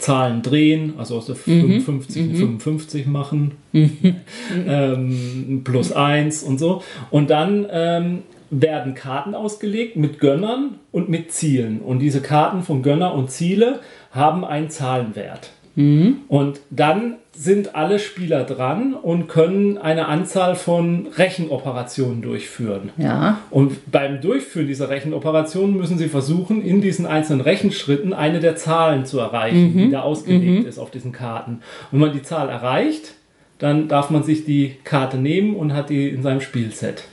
Zahlen drehen, also aus der 55 und 55 machen, [LAUGHS] ähm, plus 1 und so. Und dann ähm, werden Karten ausgelegt mit Gönnern und mit Zielen. Und diese Karten von Gönner und Ziele haben einen Zahlenwert. Und dann sind alle Spieler dran und können eine Anzahl von Rechenoperationen durchführen. Ja. Und beim Durchführen dieser Rechenoperationen müssen Sie versuchen, in diesen einzelnen Rechenschritten eine der Zahlen zu erreichen, die da ausgelegt ist auf diesen Karten. Und wenn man die Zahl erreicht, dann darf man sich die Karte nehmen und hat die in seinem Spielset.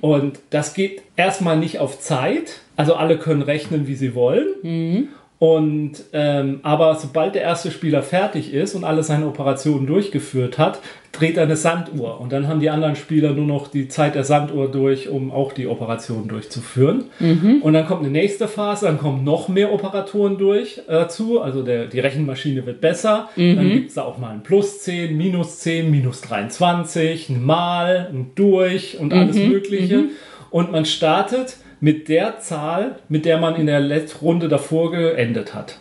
Und das geht erstmal nicht auf Zeit. Also alle können rechnen, wie sie wollen. Und ähm, aber sobald der erste Spieler fertig ist und alle seine Operationen durchgeführt hat, dreht er eine Sanduhr. Und dann haben die anderen Spieler nur noch die Zeit der Sanduhr durch, um auch die Operationen durchzuführen. Und dann kommt eine nächste Phase, dann kommen noch mehr Operatoren durch äh, dazu. Also der, die Rechenmaschine wird besser. Dann gibt es da auch mal ein Plus 10, Minus 10, Minus 23, ein Mal, ein Durch und alles Mögliche. Und man startet mit der Zahl, mit der man in der letzten Runde davor geendet hat.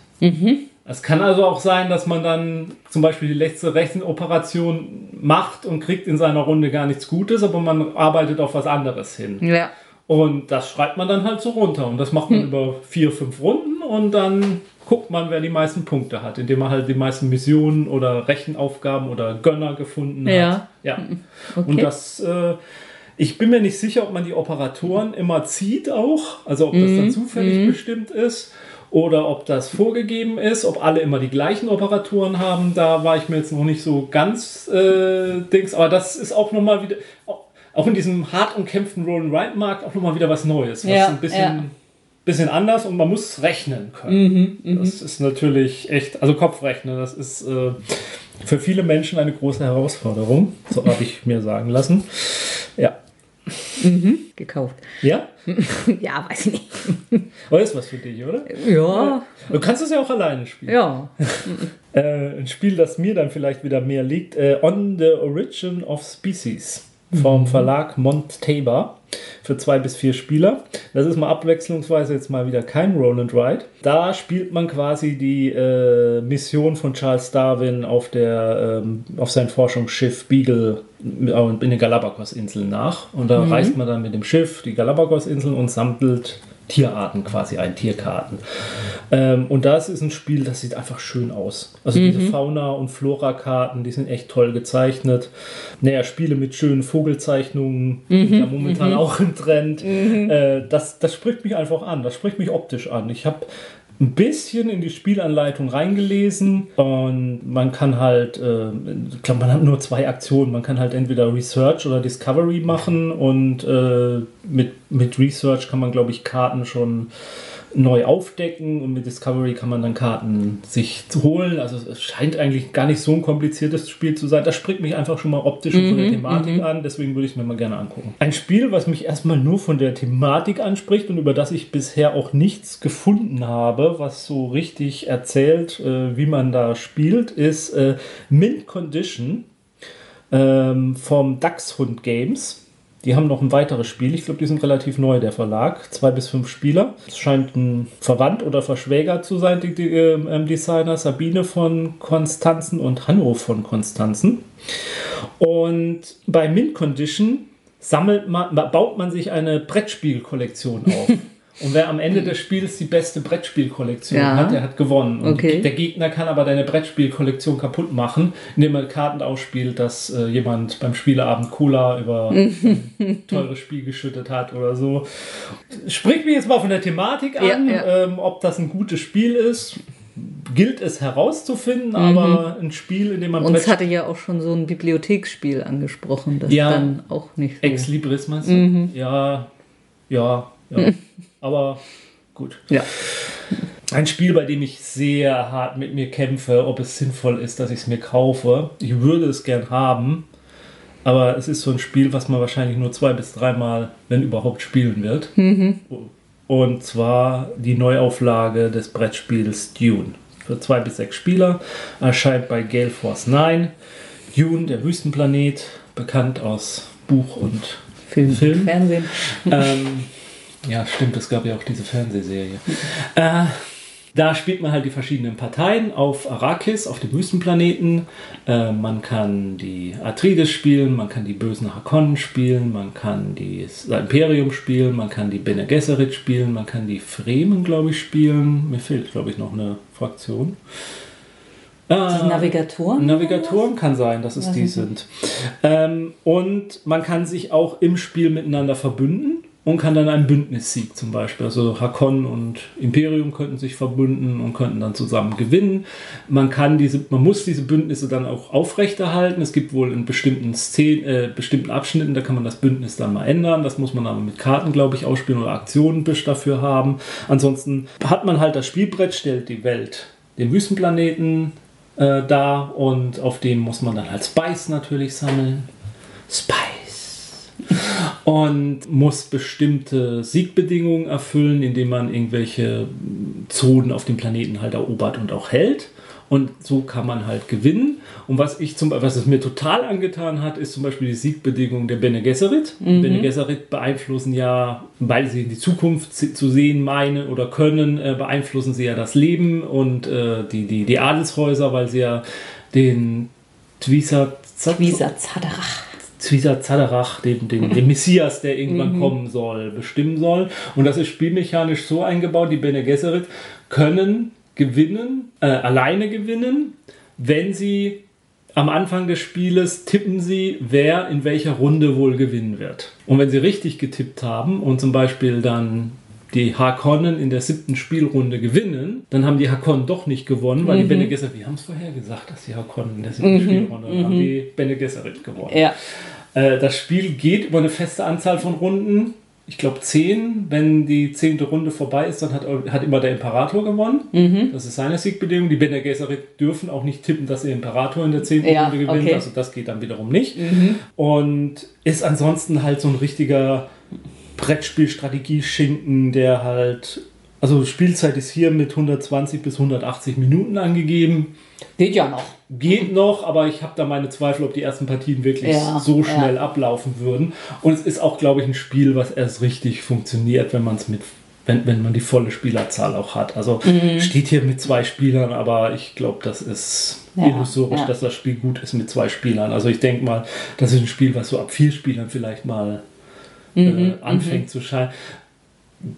Es kann also auch sein, dass man dann zum Beispiel die letzte Rechenoperation macht und kriegt in seiner Runde gar nichts Gutes, aber man arbeitet auf was anderes hin. Ja. Und das schreibt man dann halt so runter. Und das macht man über vier, fünf Runden und dann guckt man, wer die meisten Punkte hat, indem man halt die meisten Missionen oder Rechenaufgaben oder Gönner gefunden hat. Ja. ja. Okay. Und das, äh, ich bin mir nicht sicher, ob man die Operatoren immer zieht auch, also ob das dann zufällig bestimmt ist oder ob das vorgegeben ist, ob alle immer die gleichen Operatoren haben. Da war ich mir jetzt noch nicht so ganz äh, Dings, aber das ist auch nochmal wieder, auch in diesem hart umkämpften Roll-and-Ride-Markt auch nochmal wieder was Neues, was Ja, ein bisschen, ja. bisschen anders und man muss rechnen können. Mhm, das ist natürlich echt, also Kopfrechnen, das ist äh, für viele Menschen eine große Herausforderung, so habe ich mir sagen lassen. Ja. Gekauft. Ja? [LAUGHS] ja, weiß ich nicht. Aber ist was für dich, oder? Ja, Du kannst es ja auch alleine spielen. ja. [LAUGHS] Äh, ein Spiel, das mir dann vielleicht wieder mehr liegt, äh, On the Origin of Species vom Verlag Montaber für zwei bis vier Spieler. Das ist mal abwechslungsweise jetzt mal wieder kein Roll and Ride. Da spielt man quasi die äh, Mission von Charles Darwin auf, der, ähm, auf sein Forschungsschiff Beagle in den Galapagos-Inseln nach. Und da reist man dann mit dem Schiff die Galapagos-Inseln und sammelt Tierarten quasi ein, Tierkarten. Ähm, und das ist ein Spiel, das sieht einfach schön aus. Also diese Fauna- und Flora-Karten, die sind echt toll gezeichnet. Naja, Spiele mit schönen Vogelzeichnungen, sind ja momentan auch im Trend. Äh, das, das spricht mich einfach an, das spricht mich optisch an. Ich habe ein bisschen in die Spielanleitung reingelesen und man kann halt, äh, ich glaube, man hat nur zwei Aktionen. Man kann halt entweder Research oder Discovery machen und äh, mit, mit Research kann man, glaube ich, Karten schon neu aufdecken und mit Discovery kann man dann Karten sich holen. Also es scheint eigentlich gar nicht so ein kompliziertes Spiel zu sein. Das spricht mich einfach schon mal optisch und von der Thematik an, deswegen würde ich es mir mal gerne angucken. Ein Spiel, was mich erstmal nur von der Thematik anspricht und über das ich bisher auch nichts gefunden habe, was so richtig erzählt, äh, wie man da spielt, ist äh, Mint Condition ähm, vom Dachshund Games. Die haben noch ein weiteres Spiel. Ich glaube, die sind relativ neu, der Verlag. Zwei bis fünf Spieler. Es scheint ein Verwandt oder Verschwäger zu sein, die, die ähm, Designer. Sabine von Konstanzen und Hanno von Konstanzen. Und bei Mint Condition sammelt man, baut man sich eine Brettspielkollektion auf. [LAUGHS] Und wer am Ende des Spiels die beste Brettspielkollektion Ja. hat, der hat gewonnen. Und Okay. der Gegner kann aber deine Brettspielkollektion kaputt machen, indem er Karten ausspielt, dass äh, jemand beim Spieleabend Cola über [LAUGHS] ein teures Spiel geschüttet hat oder so. Sprich mich jetzt mal von der Thematik Ja, an, ja. Ähm, ob das ein gutes Spiel ist. Gilt es herauszufinden, aber ein Spiel, in dem man Uns hatte ja auch schon so ein Bibliotheksspiel angesprochen, das Ja. dann auch nicht so. Ex Libris meinst du? Ja, ja, ja. [LAUGHS] aber gut. Ja. Ein Spiel, bei dem ich sehr hart mit mir kämpfe, ob es sinnvoll ist, dass ich es mir kaufe. Ich würde es gern haben, aber es ist so ein Spiel, was man wahrscheinlich nur zwei bis dreimal, wenn überhaupt, spielen wird. Und zwar die Neuauflage des Brettspiels Dune. Für zwei bis sechs Spieler. Erscheint bei Gale Force 9. Dune, der Wüstenplanet, bekannt aus Buch und Film, Film? Fernsehen. ähm, ja, stimmt, es gab ja auch diese Fernsehserie. Äh, da spielt man halt die verschiedenen Parteien auf Arrakis, auf dem Wüstenplaneten. Äh, man kann die Atreides spielen, man kann die bösen Hakonnen spielen, man kann die, das Imperium spielen, man kann die Bene Gesserit spielen, man kann die Fremen, glaube ich, spielen. Mir fehlt, glaube ich, noch eine Fraktion. Die Äh, Navigatoren? Navigatoren kann sein, dass es die sind. Ähm, und man kann sich auch im Spiel miteinander verbünden und kann dann einen Bündnissieg zum Beispiel. Also Hakon und Imperium könnten sich verbünden und könnten dann zusammen gewinnen. Man kann diese, man muss diese Bündnisse dann auch aufrechterhalten. Es gibt wohl in bestimmten Szenen, äh, bestimmten Abschnitten, da kann man das Bündnis dann mal ändern. Das muss man aber mit Karten, glaube ich, ausspielen oder Aktionen dafür haben. Ansonsten hat man halt das Spielbrett, stellt die Welt, den Wüstenplaneten äh, da und auf dem muss man dann halt Spice natürlich sammeln. Spice. Und muss bestimmte Siegbedingungen erfüllen, indem man irgendwelche Zonen auf dem Planeten halt erobert und auch hält. Und so kann man halt gewinnen. Und was ich zum was es mir total angetan hat, ist zum Beispiel die Siegbedingung der Bene Gesserit. Bene Gesserit beeinflussen ja, weil sie in die Zukunft zu sehen meinen oder können, äh, beeinflussen sie ja das Leben und äh, die, die, die Adelshäuser, weil sie ja den Twisat Zadarach. Zwisa Zaderach, den, den, den [LAUGHS] Messias, der irgendwann kommen soll, bestimmen soll. Und das ist spielmechanisch so eingebaut, die Bene Gesserit können gewinnen, äh, alleine gewinnen, wenn sie am Anfang des Spieles tippen sie, wer in welcher Runde wohl gewinnen wird. Und wenn sie richtig getippt haben und zum Beispiel dann die Harkonnen in der siebten Spielrunde gewinnen, dann haben die Harkonnen doch nicht gewonnen, weil die Bene Gesserit, wir haben es vorher gesagt, dass die Harkonnen in der siebten Spielrunde, dann haben die Bene Gesserit gewonnen. Ja. Äh, das Spiel geht über eine feste Anzahl von Runden. Ich glaube zehn. Wenn die zehnte Runde vorbei ist, dann hat, hat immer der Imperator gewonnen. Das ist seine Siegbedingung. Die Bene Gesserit dürfen auch nicht tippen, dass der Imperator in der zehnten Ja, Runde gewinnt. okay. Also das geht dann wiederum nicht. Und ist ansonsten halt so ein richtiger Brettspiel-Strategie-Schinken, der halt... Also Spielzeit ist hier mit 120 bis 180 Minuten angegeben. Geht ja noch. Geht noch, aber ich habe da meine Zweifel, ob die ersten Partien wirklich Ja, so ja. schnell ablaufen würden. Und es ist auch, glaube ich, ein Spiel, was erst richtig funktioniert, wenn man es mit, wenn, wenn man die volle Spielerzahl auch hat. Also Mhm. steht hier mit zwei Spielern, aber ich glaube, das ist Ja, illusorisch, ja. dass das Spiel gut ist mit zwei Spielern. Also ich denke mal, das ist ein Spiel, was so ab vier Spielern vielleicht mal Mhm, äh, anfängt zu scheinen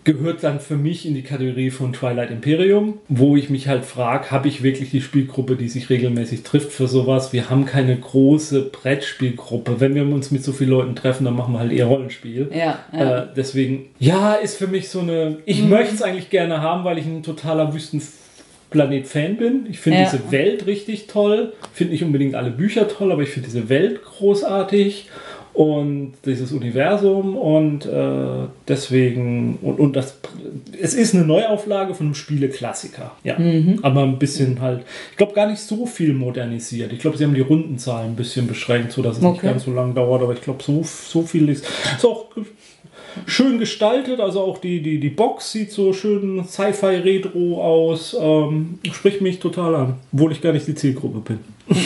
gehört dann für mich in die Kategorie von Twilight Imperium, wo ich mich halt frage, habe ich wirklich die Spielgruppe, die sich regelmäßig trifft für sowas? Wir haben keine große Brettspielgruppe. Wenn wir uns mit so vielen Leuten treffen, dann machen wir halt eher Rollenspiel. Ja, ja. Äh, deswegen, ja, ist für mich so eine. Ich möchte es eigentlich gerne haben, weil ich ein totaler Wüstenplanet-Fan bin. Ich finde Ja. diese Welt richtig toll. Finde nicht unbedingt alle Bücher toll, aber ich finde diese Welt großartig und dieses Universum und äh, deswegen und, und das es ist eine Neuauflage von einem Spieleklassiker ja. Aber ein bisschen halt ich glaube gar nicht so viel modernisiert. Ich glaube sie haben die Rundenzahlen ein bisschen beschränkt so dass es nicht Okay. ganz so lang dauert aber ich glaube so so viel ist ist auch schön gestaltet. Also auch die die die Box sieht so schön Sci-Fi Retro aus ähm, spricht mich total an obwohl ich gar nicht die Zielgruppe bin. [LAUGHS]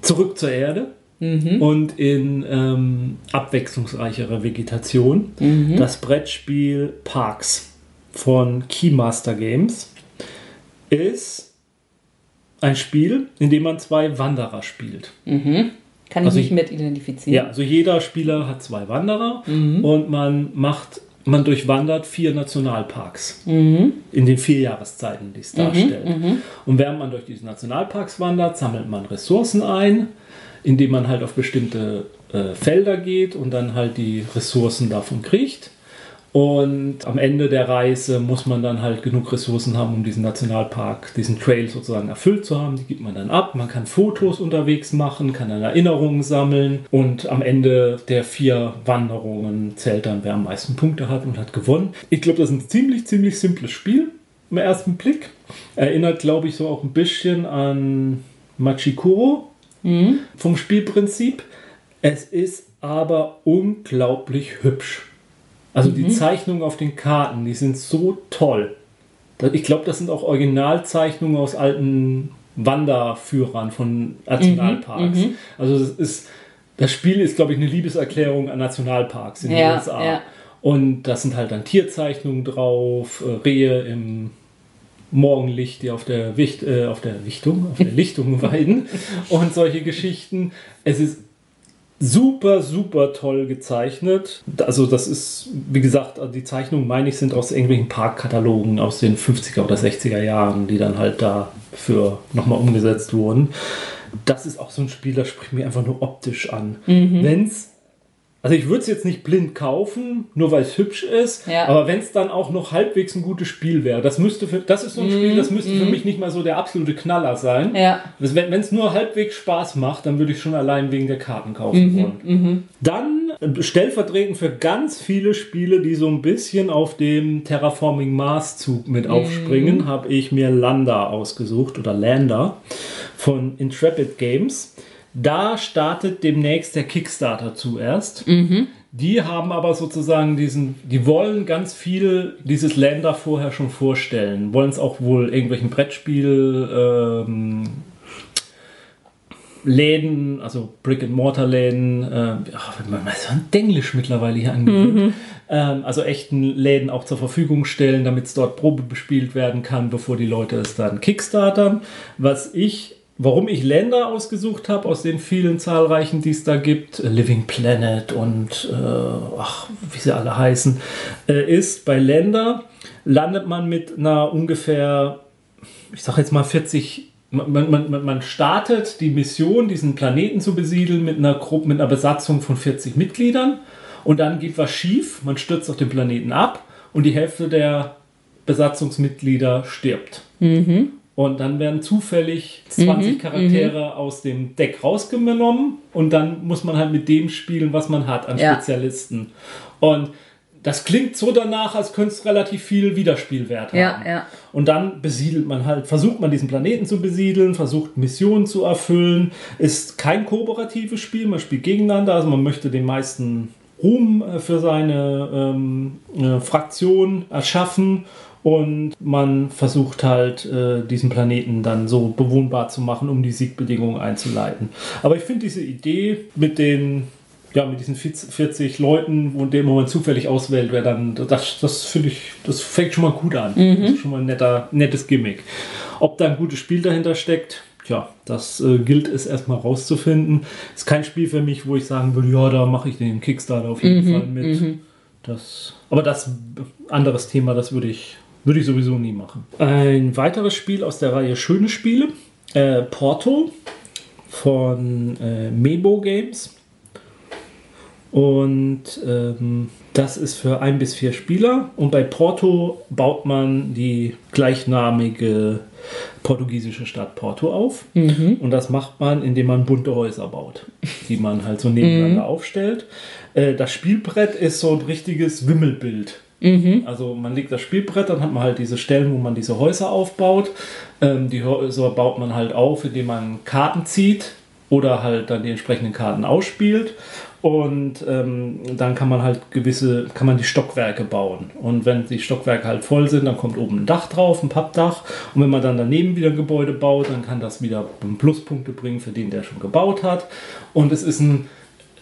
Zurück zur Erde und in ähm, abwechslungsreicherer Vegetation. Das Brettspiel Parks von Keymaster Games ist ein Spiel, in dem man zwei Wanderer spielt. Kann ich also mich ich- mit identifizieren. Ja, also jeder Spieler hat zwei Wanderer und man macht, man durchwandert vier Nationalparks in den vier Jahreszeiten, die es darstellt. Und während man durch diese Nationalparks wandert, sammelt man Ressourcen ein, indem man halt auf bestimmte äh, Felder geht und dann halt die Ressourcen davon kriegt. Und am Ende der Reise muss man dann halt genug Ressourcen haben, um diesen Nationalpark, diesen Trail sozusagen erfüllt zu haben. Die gibt man dann ab. Man kann Fotos unterwegs machen, kann dann Erinnerungen sammeln. Und am Ende der vier Wanderungen zählt dann, wer am meisten Punkte hat und hat gewonnen. Ich glaube, das ist ein ziemlich, ziemlich simples Spiel im ersten Blick. Erinnert, glaube ich, so auch ein bisschen an Machikoro vom Spielprinzip. Es ist aber unglaublich hübsch. Also die Zeichnungen auf den Karten, die sind so toll. Ich glaube, das sind auch Originalzeichnungen aus alten Wanderführern von Nationalparks. Also das ist das Spiel ist, glaube ich, eine Liebeserklärung an Nationalparks in den Ja, USA. ja. Und da sind halt dann Tierzeichnungen drauf, äh, Rehe im Morgenlicht, die auf der, Wicht, äh, auf der Wichtung, auf der Lichtung [LAUGHS] weiden und solche Geschichten. Es ist super, super toll gezeichnet. Also das ist, wie gesagt, die Zeichnungen, meine ich, sind aus irgendwelchen Parkkatalogen aus den 50er oder 60er Jahren, die dann halt dafür nochmal umgesetzt wurden. Das ist auch so ein Spiel, das spricht mir einfach nur optisch an. Wenn's also ich würde es jetzt nicht blind kaufen, nur weil es hübsch ist, Ja. aber wenn es dann auch noch halbwegs ein gutes Spiel wäre, das müsste für, das ist so ein Spiel, das müsste für mich nicht mal so der absolute Knaller sein. Ja. Wenn es nur halbwegs Spaß macht, dann würde ich schon allein wegen der Karten kaufen wollen. Dann äh, stellvertretend für ganz viele Spiele, die so ein bisschen auf dem Terraforming Mars Zug mit aufspringen, habe ich mir Landa ausgesucht oder Lander von Intrepid Games. Da startet demnächst der Kickstarter zuerst. Die haben aber sozusagen diesen, die wollen ganz viel dieses Lander vorher schon vorstellen. Wollen es auch wohl irgendwelchen Brettspiel ähm, Läden, also Brick-and-Mortar-Läden, äh, ach, man ist so ein Denglisch mittlerweile hier angewöhnt, ähm, also echten Läden auch zur Verfügung stellen, damit es dort Probe bespielt werden kann, bevor die Leute es dann kickstartern. Was ich warum ich Länder ausgesucht habe, aus den vielen zahlreichen, die es da gibt, Living Planet und äh, ach, wie sie alle heißen, äh, ist, bei Länder landet man mit einer ungefähr, ich sag jetzt mal 40 man, man, man startet die Mission, diesen Planeten zu besiedeln, mit einer Gruppe, mit einer Besatzung von 40 Mitgliedern. Und dann geht was schief, man stürzt auf den Planeten ab und die Hälfte der Besatzungsmitglieder stirbt. Mhm. Und dann werden zufällig 20 mhm, Charaktere mhm. aus dem Deck rausgenommen und dann muss man halt mit dem spielen, was man hat an ja. Spezialisten. Und das klingt so danach, als könnte es relativ viel Wiederspielwert haben. Ja, ja. Und dann besiedelt man halt, versucht man diesen Planeten zu besiedeln, versucht Missionen zu erfüllen. Ist kein kooperatives Spiel, man spielt gegeneinander, also man möchte den meisten Ruhm äh, für seine ähm, äh, Fraktion erschaffen und man versucht halt äh, diesen Planeten dann so bewohnbar zu machen, um die Siegbedingungen einzuleiten. Aber ich finde diese Idee mit den ja, mit diesen 40 Leuten, wo dem man zufällig auswählt, wer dann, das, das finde ich, das fängt schon mal gut an. Mhm. Das ist schon mal ein netter, nettes Gimmick. Ob da ein gutes Spiel dahinter steckt, ja, das äh, gilt es erstmal rauszufinden. Ist kein Spiel für mich, wo ich sagen würde, ja, da mache ich den Kickstarter auf jeden mhm. Fall mit. Mhm. Das, aber das anderes Thema, das würde ich, würde ich sowieso nie machen. Ein weiteres Spiel aus der Reihe Schöne Spiele, äh, Porto von äh, Mebo Games. Und ähm, das ist für ein bis vier Spieler. Und bei Porto baut man die gleichnamige portugiesische Stadt Porto auf. Mhm. Und das macht man, indem man bunte Häuser baut, die man halt so nebeneinander mhm. aufstellt. Äh, das Spielbrett ist so ein richtiges Wimmelbild. Mhm. Also man legt das Spielbrett, dann hat man halt diese Stellen, wo man diese Häuser aufbaut. Ähm, die Häuser baut man halt auf, indem man Karten zieht oder halt dann die entsprechenden Karten ausspielt. Und ähm, dann kann man halt gewisse, kann man die Stockwerke bauen. Und wenn die Stockwerke halt voll sind, dann kommt oben ein Dach drauf, ein Pappdach. Und wenn man dann daneben wieder ein Gebäude baut, dann kann das wieder Pluspunkte bringen für den, der schon gebaut hat. Und es ist ein,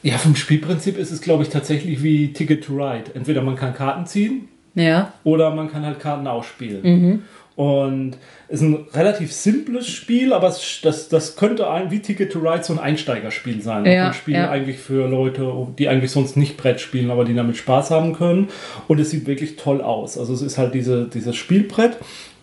ja, vom Spielprinzip ist es, glaube ich, tatsächlich wie Ticket to Ride. Entweder man kann Karten ziehen, ja. oder man kann halt Karten ausspielen. Mhm. Und ist ein relativ simples Spiel, aber es, das, das könnte ein, wie Ticket to Ride so ein Einsteigerspiel sein. Ja, ein Spiel ja. eigentlich für Leute, die eigentlich sonst nicht Brett spielen, aber die damit Spaß haben können. Und es sieht wirklich toll aus. Also es ist halt diese, dieses Spielbrett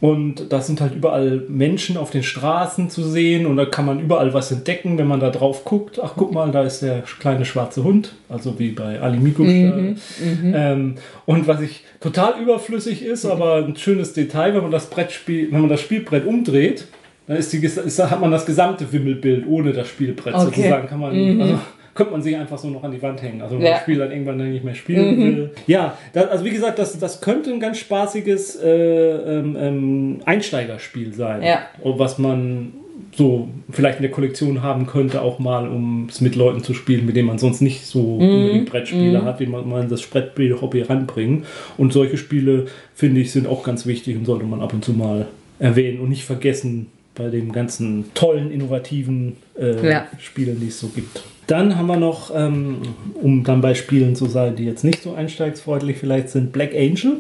und da sind halt überall Menschen auf den Straßen zu sehen und da kann man überall was entdecken, wenn man da drauf guckt. Ach, guck mal, da ist der kleine schwarze Hund, also wie bei Ali Miko. Mhm, mhm, ähm, und was ich total überflüssig ist, aber ein schönes Detail, wenn man das Brettspiel, wenn man das Spielbrett umdreht, dann ist die, ist, hat man das gesamte Wimmelbild ohne das Spielbrett okay. sozusagen. Kann man, mhm. also, könnte man sich einfach so noch an die Wand hängen. Also wenn ja. das Spiel dann irgendwann dann nicht mehr spielen mhm. will. Ja, das, also wie gesagt, das, das könnte ein ganz spaßiges äh, ähm, ähm, Einsteigerspiel sein. Ja. Was man so vielleicht in der Kollektion haben könnte, auch mal, um es mit Leuten zu spielen, mit denen man sonst nicht so mm. unbedingt Brettspiele mm. hat, wie man, man das Brettspiel-Hobby ranbringen. Und solche Spiele, finde ich, sind auch ganz wichtig und sollte man ab und zu mal erwähnen und nicht vergessen bei den ganzen tollen, innovativen äh, ja. Spielen, die es so gibt. Dann haben wir noch, ähm, um dann bei Spielen zu sein, die jetzt nicht so einsteigsfreundlich vielleicht sind, Black Angel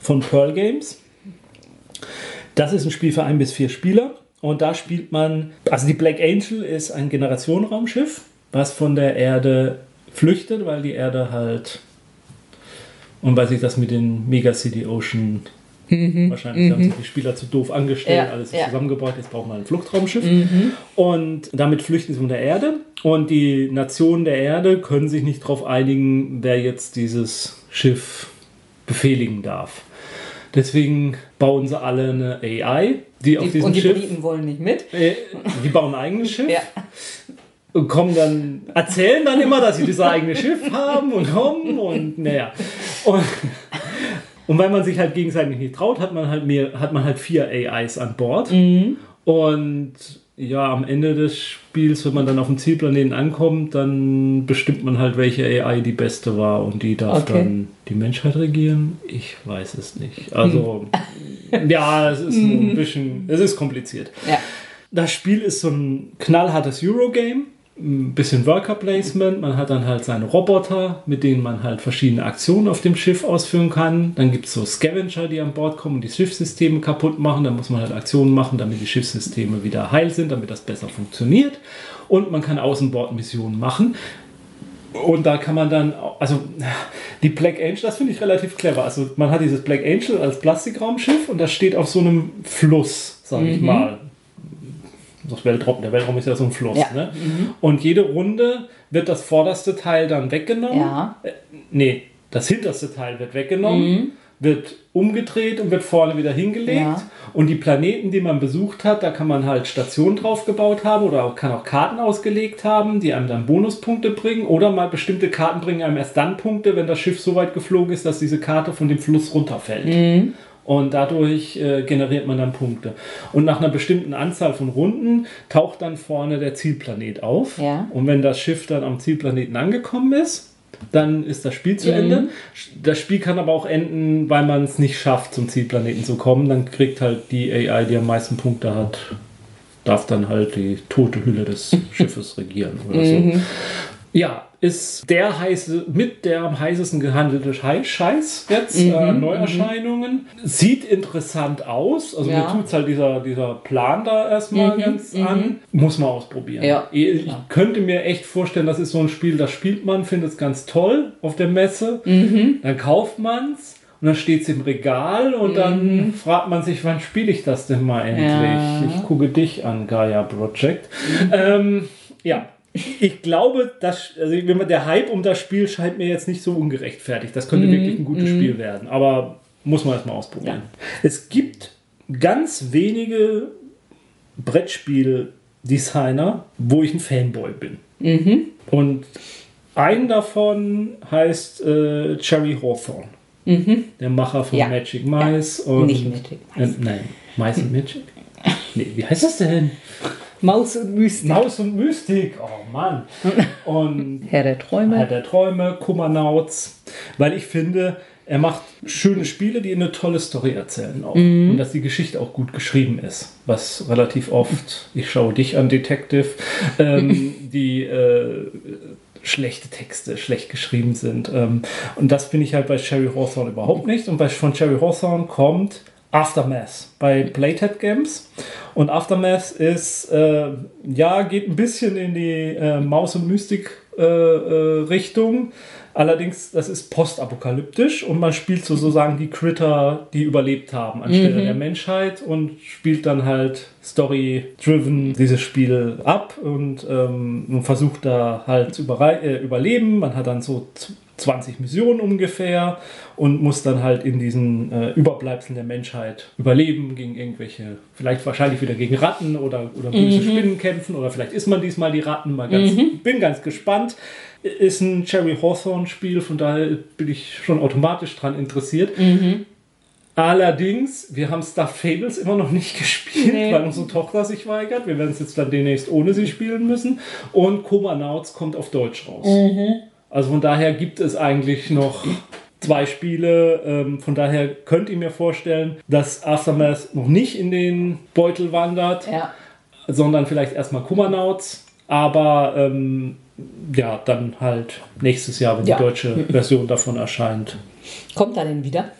von Pearl Games. Das ist ein Spiel für ein bis vier Spieler. Und da spielt man, also die Black Angel ist ein Generationenraumschiff, was von der Erde flüchtet, weil die Erde halt, und weil sich das mit den Mega City Ocean Mhm. Wahrscheinlich mhm. haben sich die Spieler zu doof angestellt, ja, alles ja. zusammengebaut, jetzt braucht man ein Fluchtraumschiff. Mhm. Und damit flüchten sie von der Erde. Und die Nationen der Erde können sich nicht darauf einigen, wer jetzt dieses Schiff befehligen darf. Deswegen bauen sie alle eine AI, die, die auf diesem und die Schiff. Die Briten wollen nicht mit. Äh, die bauen ein eigenes [LAUGHS] Schiff. ja. Und kommen dann, erzählen dann immer, dass sie dieses eigene Schiff haben und kommen und naja. Und, und weil man sich halt gegenseitig nicht traut, hat man halt mehr, hat man halt vier AIs an Bord. Mhm. Und ja, am Ende des Spiels, wenn man dann auf dem Zielplaneten ankommt, dann bestimmt man halt, welche AI die beste war und die darf okay. dann die Menschheit regieren. Ich weiß es nicht. Also, ja, es ist ein mhm. bisschen, es ist kompliziert. Ja. Das Spiel ist so ein knallhartes Eurogame ein bisschen Worker Placement, man hat dann halt seine Roboter, mit denen man halt verschiedene Aktionen auf dem Schiff ausführen kann. Dann gibt es so Scavenger, die an Bord kommen und die Schiffssysteme kaputt machen. Dann muss man halt Aktionen machen, damit die Schiffssysteme wieder heil sind, damit das besser funktioniert. Und man kann Außenbordmissionen machen. Und da kann man dann, also die Black Angel, das finde ich relativ clever. Also man hat dieses Black Angel als Plastikraumschiff und das steht auf so einem Fluss, sage ich mal das Weltraum, der Weltraum ist ja so ein Fluss. Ja. Ne? Mhm. Und jede Runde wird das vorderste Teil dann weggenommen. Ja. Äh, nee, das hinterste Teil wird weggenommen, mhm. wird umgedreht und wird vorne wieder hingelegt. Ja. Und die Planeten, die man besucht hat, da kann man halt Stationen drauf gebaut haben oder auch, kann auch Karten ausgelegt haben, die einem dann Bonuspunkte bringen. Oder mal bestimmte Karten bringen einem erst dann Punkte, wenn das Schiff so weit geflogen ist, dass diese Karte von dem Fluss runterfällt. Mhm. Und dadurch äh, generiert man dann Punkte. Und nach einer bestimmten Anzahl von Runden taucht dann vorne der Zielplanet auf. Ja. Und wenn das Schiff dann am Zielplaneten angekommen ist, dann ist das Spiel zu mhm. Ende. Das Spiel kann aber auch enden, weil man es nicht schafft, zum Zielplaneten zu kommen. Dann kriegt halt die AI, die am meisten Punkte hat, darf dann halt die tote Hülle des [LAUGHS] Schiffes regieren oder so. Mhm. Ja, ist der heiße, mit der am heißesten gehandelte Scheiß jetzt, mhm, äh, Neuerscheinungen. Mhm. Sieht interessant aus. Also ja. mir tut halt dieser, dieser Plan da erstmal mhm, ganz mhm. an. Muss man ausprobieren. Ja. Ich ja. könnte mir echt vorstellen, das ist so ein Spiel, das spielt man, findet es ganz toll auf der Messe. Mhm. Dann kauft man es. Und dann steht es im Regal und dann mhm. fragt man sich, wann spiele ich das denn mal endlich? Ja. Ich gucke dich an, Gaia Project. Ähm, ja, ich glaube, dass, also der Hype um das Spiel scheint mir jetzt nicht so ungerechtfertigt. Das könnte mm, wirklich ein gutes mm. Spiel werden, aber muss man erstmal ausprobieren. Ja. Es gibt ganz wenige Brettspiel-Designer, wo ich ein Fanboy bin. Mhm. Und ein davon heißt äh, Cherry Hawthorne. Mhm. Der Macher von ja. Magic Mice ja. und. Nicht Magic Mice. Äh, nein, Mice und Magic? [LAUGHS] Nee, wie heißt das denn? Maus und Mystik. Maus und Mystik, oh Mann. [LAUGHS] Und Herr der Träume. Herr der Träume, Kummernauts. Weil ich finde, er macht schöne Spiele, die eine tolle Story erzählen auch. Mhm. Und dass die Geschichte auch gut geschrieben ist. Was relativ oft, ich schaue dich an, Detective, ähm, [LAUGHS] die äh, schlechte Texte, schlecht geschrieben sind. Ähm, und das finde ich halt bei Sherry Hawthorne überhaupt nicht. Und bei, von Sherry Hawthorne kommt Aftermath bei Playtech Games. Und Aftermath ist, äh, ja, geht ein bisschen in die äh, Maus- und Mystik-Richtung. Äh, äh Allerdings, das ist postapokalyptisch und man spielt sozusagen die Critter, die überlebt haben, anstelle mhm. der Menschheit und spielt dann halt story-driven dieses Spiel ab und ähm, versucht da halt zu äh, überleben. Man hat dann so 20 Missionen ungefähr und muss dann halt in diesen äh, Überbleibseln der Menschheit überleben gegen irgendwelche, vielleicht wahrscheinlich wieder gegen Ratten oder, oder böse mhm. Spinnen kämpfen oder vielleicht ist man diesmal die Ratten. Mal ganz, mhm. Bin ganz gespannt. Ist ein Cherry Hawthorne Spiel, von daher bin ich schon automatisch dran interessiert. Mhm. Allerdings, wir haben Stuffed Fables immer noch nicht [LAUGHS] gespielt, nee. weil unsere Tochter sich weigert. Wir werden es jetzt dann demnächst ohne sie spielen müssen. Und Coma Nauts kommt auf Deutsch raus. Mhm. Also von daher gibt es eigentlich noch zwei Spiele. Ähm, von daher könnt ihr mir vorstellen, dass Aftermath noch nicht in den Beutel wandert, ja. sondern vielleicht erstmal Kummernauts. Aber ähm, ja, dann halt nächstes Jahr, wenn ja. die deutsche [LAUGHS] Version davon erscheint. Kommt er denn wieder?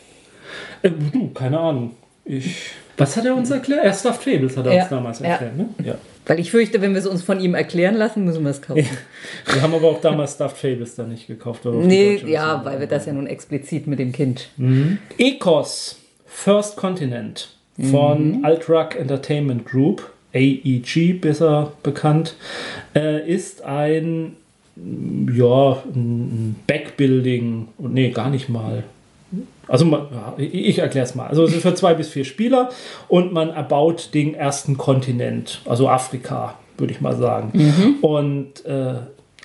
Äh, keine Ahnung. Ich, was hat er uns erklärt? Er Stuffed Fables hat er ja. uns damals erklärt, ne? Ja. Weil ich fürchte, wenn wir es uns von ihm erklären lassen, müssen wir es kaufen. Ja. Wir haben aber auch damals Stuffed Fables dann nicht gekauft. nee, ja, weil wir das ja nun explizit mit dem Kind. Mhm. Ecos, First Continent von mhm. Altrac Entertainment Group, AEG besser bekannt, äh, ist ein ja, ein Backbuilding und nee, gar nicht mal. Also ich erkläre es mal. Also es ist für zwei bis vier Spieler und man erbaut den ersten Kontinent, also Afrika, würde ich mal sagen. Mhm. Und äh,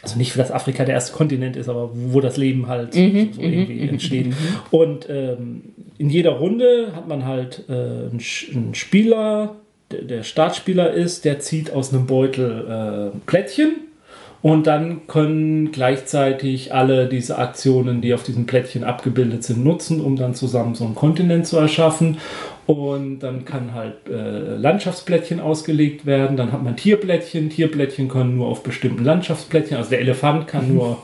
also nicht, für das Afrika der erste Kontinent ist, aber wo das Leben halt mhm. so, irgendwie mhm. entsteht. Mhm. Und ähm, in jeder Runde hat man halt äh, einen, einen, Spieler, der, der, Startspieler ist, der zieht aus einem Beutel äh, Plättchen Und dann können gleichzeitig alle diese Aktionen, die auf diesem Plättchen abgebildet sind, nutzen, um dann zusammen so einen Kontinent zu erschaffen. Und dann kann halt äh, Landschaftsplättchen ausgelegt werden. Dann hat man Tierplättchen. Tierplättchen können nur auf bestimmten Landschaftsplättchen. Also der Elefant kann nur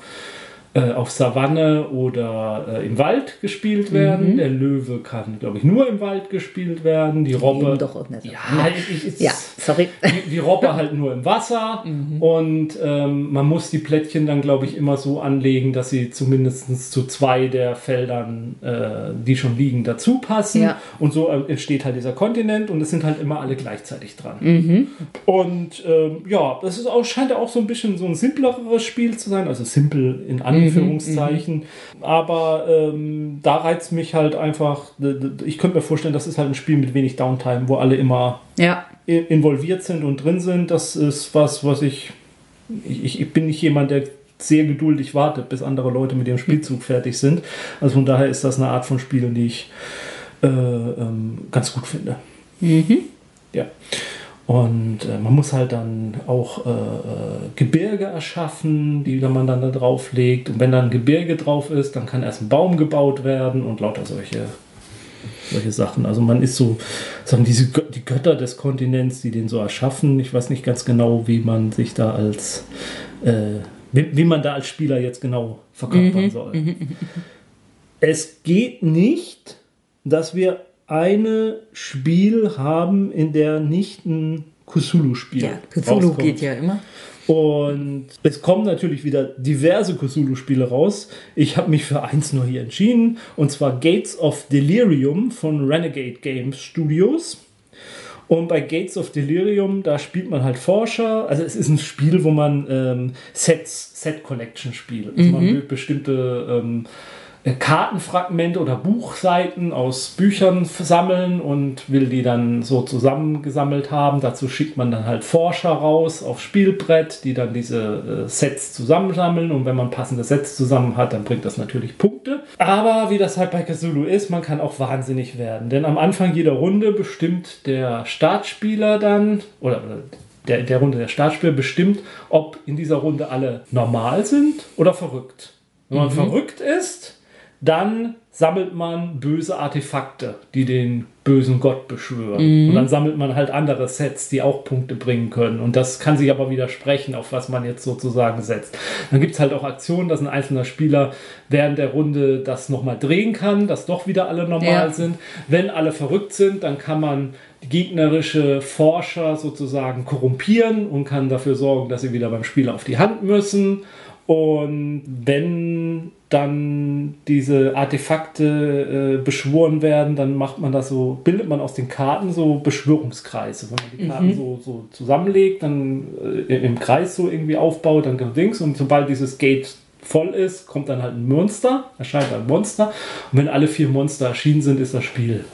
äh, auf Savanne oder äh, im Wald gespielt werden. Mhm. Der Löwe kann, glaube ich, nur im Wald gespielt werden. Die Robbe. Doch auch nicht. Ja, ich, ich, ja sorry. Die, die, Robbe halt nur im Wasser. Mhm. Und ähm, man muss die Plättchen dann, glaube ich, immer so anlegen, dass sie zumindest zu zwei der Feldern, äh, die schon liegen, dazu passen. Ja. Und so äh, entsteht halt dieser Kontinent und es sind halt immer alle gleichzeitig dran. Mhm. Und ähm, ja, das ist auch, scheint ja auch so ein bisschen so ein simpleres Spiel zu sein. Also simpel in Anführungszeichen. Anführungszeichen. Mhm, Aber ähm, da reizt mich halt einfach, ich könnte mir vorstellen, das ist halt ein Spiel mit wenig Downtime, wo alle immer ja. involviert sind und drin sind. Das ist was, was ich, ich, ich bin nicht jemand, der sehr geduldig wartet, bis andere Leute mit ihrem Spielzug fertig sind. Also von daher ist das eine Art von Spielen, die ich äh, ähm, ganz gut finde. Mhm. Ja. Und äh, man muss halt dann auch äh, äh, Gebirge erschaffen, die man dann da drauf legt. Und wenn dann ein Gebirge drauf ist, dann kann erst ein Baum gebaut werden und lauter solche, solche Sachen. Also man ist so, sagen diese die Götter des Kontinents, die den so erschaffen. Ich weiß nicht ganz genau, wie man sich da als, äh, wie, wie, man da als Spieler jetzt genau verkörpern mhm. soll. Mhm. [LAUGHS] Es geht nicht, dass wir eine Spiel haben, in der nicht ein Cthulhu-Spiel Ja, Cthulhu rauskommt. geht ja immer. Und es kommen natürlich wieder diverse Cthulhu-Spiele raus. Ich habe mich für eins nur hier entschieden, und zwar Gates of Delirium von Renegade Games Studios. Und bei Gates of Delirium, da spielt man halt Forscher. Also es ist ein Spiel, wo man ähm, Sets, Set Collection spielt. Also mhm. man will bestimmte ähm, äh, Kartenfragmente oder Buchseiten aus Büchern sammeln und will die dann so zusammengesammelt haben. Dazu schickt man dann halt Forscher raus auf Spielbrett, die dann diese äh, Sets zusammensammeln und wenn man passende Sets zusammen hat, dann bringt das natürlich Punkte. Aber wie das halt bei Cthulhu ist, man kann auch wahnsinnig werden, denn am Anfang jeder Runde bestimmt der Startspieler dann oder der, der Runde der Startspieler bestimmt, ob in dieser Runde alle normal sind oder verrückt. Wenn man mhm. verrückt ist, dann sammelt man böse Artefakte, die den bösen Gott beschwören. Mhm. Und dann sammelt man halt andere Sets, die auch Punkte bringen können. Und das kann sich aber widersprechen, auf was man jetzt sozusagen setzt. Dann gibt es halt auch Aktionen, dass ein einzelner Spieler während der Runde das nochmal drehen kann, dass doch wieder alle normal ja. sind. Wenn alle verrückt sind, dann kann man gegnerische Forscher sozusagen korrumpieren und kann dafür sorgen, dass sie wieder beim Spieler auf die Hand müssen. Und wenn dann diese Artefakte äh, beschworen werden, dann macht man das so, bildet man aus den Karten so Beschwörungskreise. Wenn man die Karten mhm. so, so zusammenlegt, dann äh, im Kreis so irgendwie aufbaut, dann Dings und sobald dieses Gate voll ist, kommt dann halt ein Monster, erscheint ein Monster und wenn alle vier Monster erschienen sind, ist das Spiel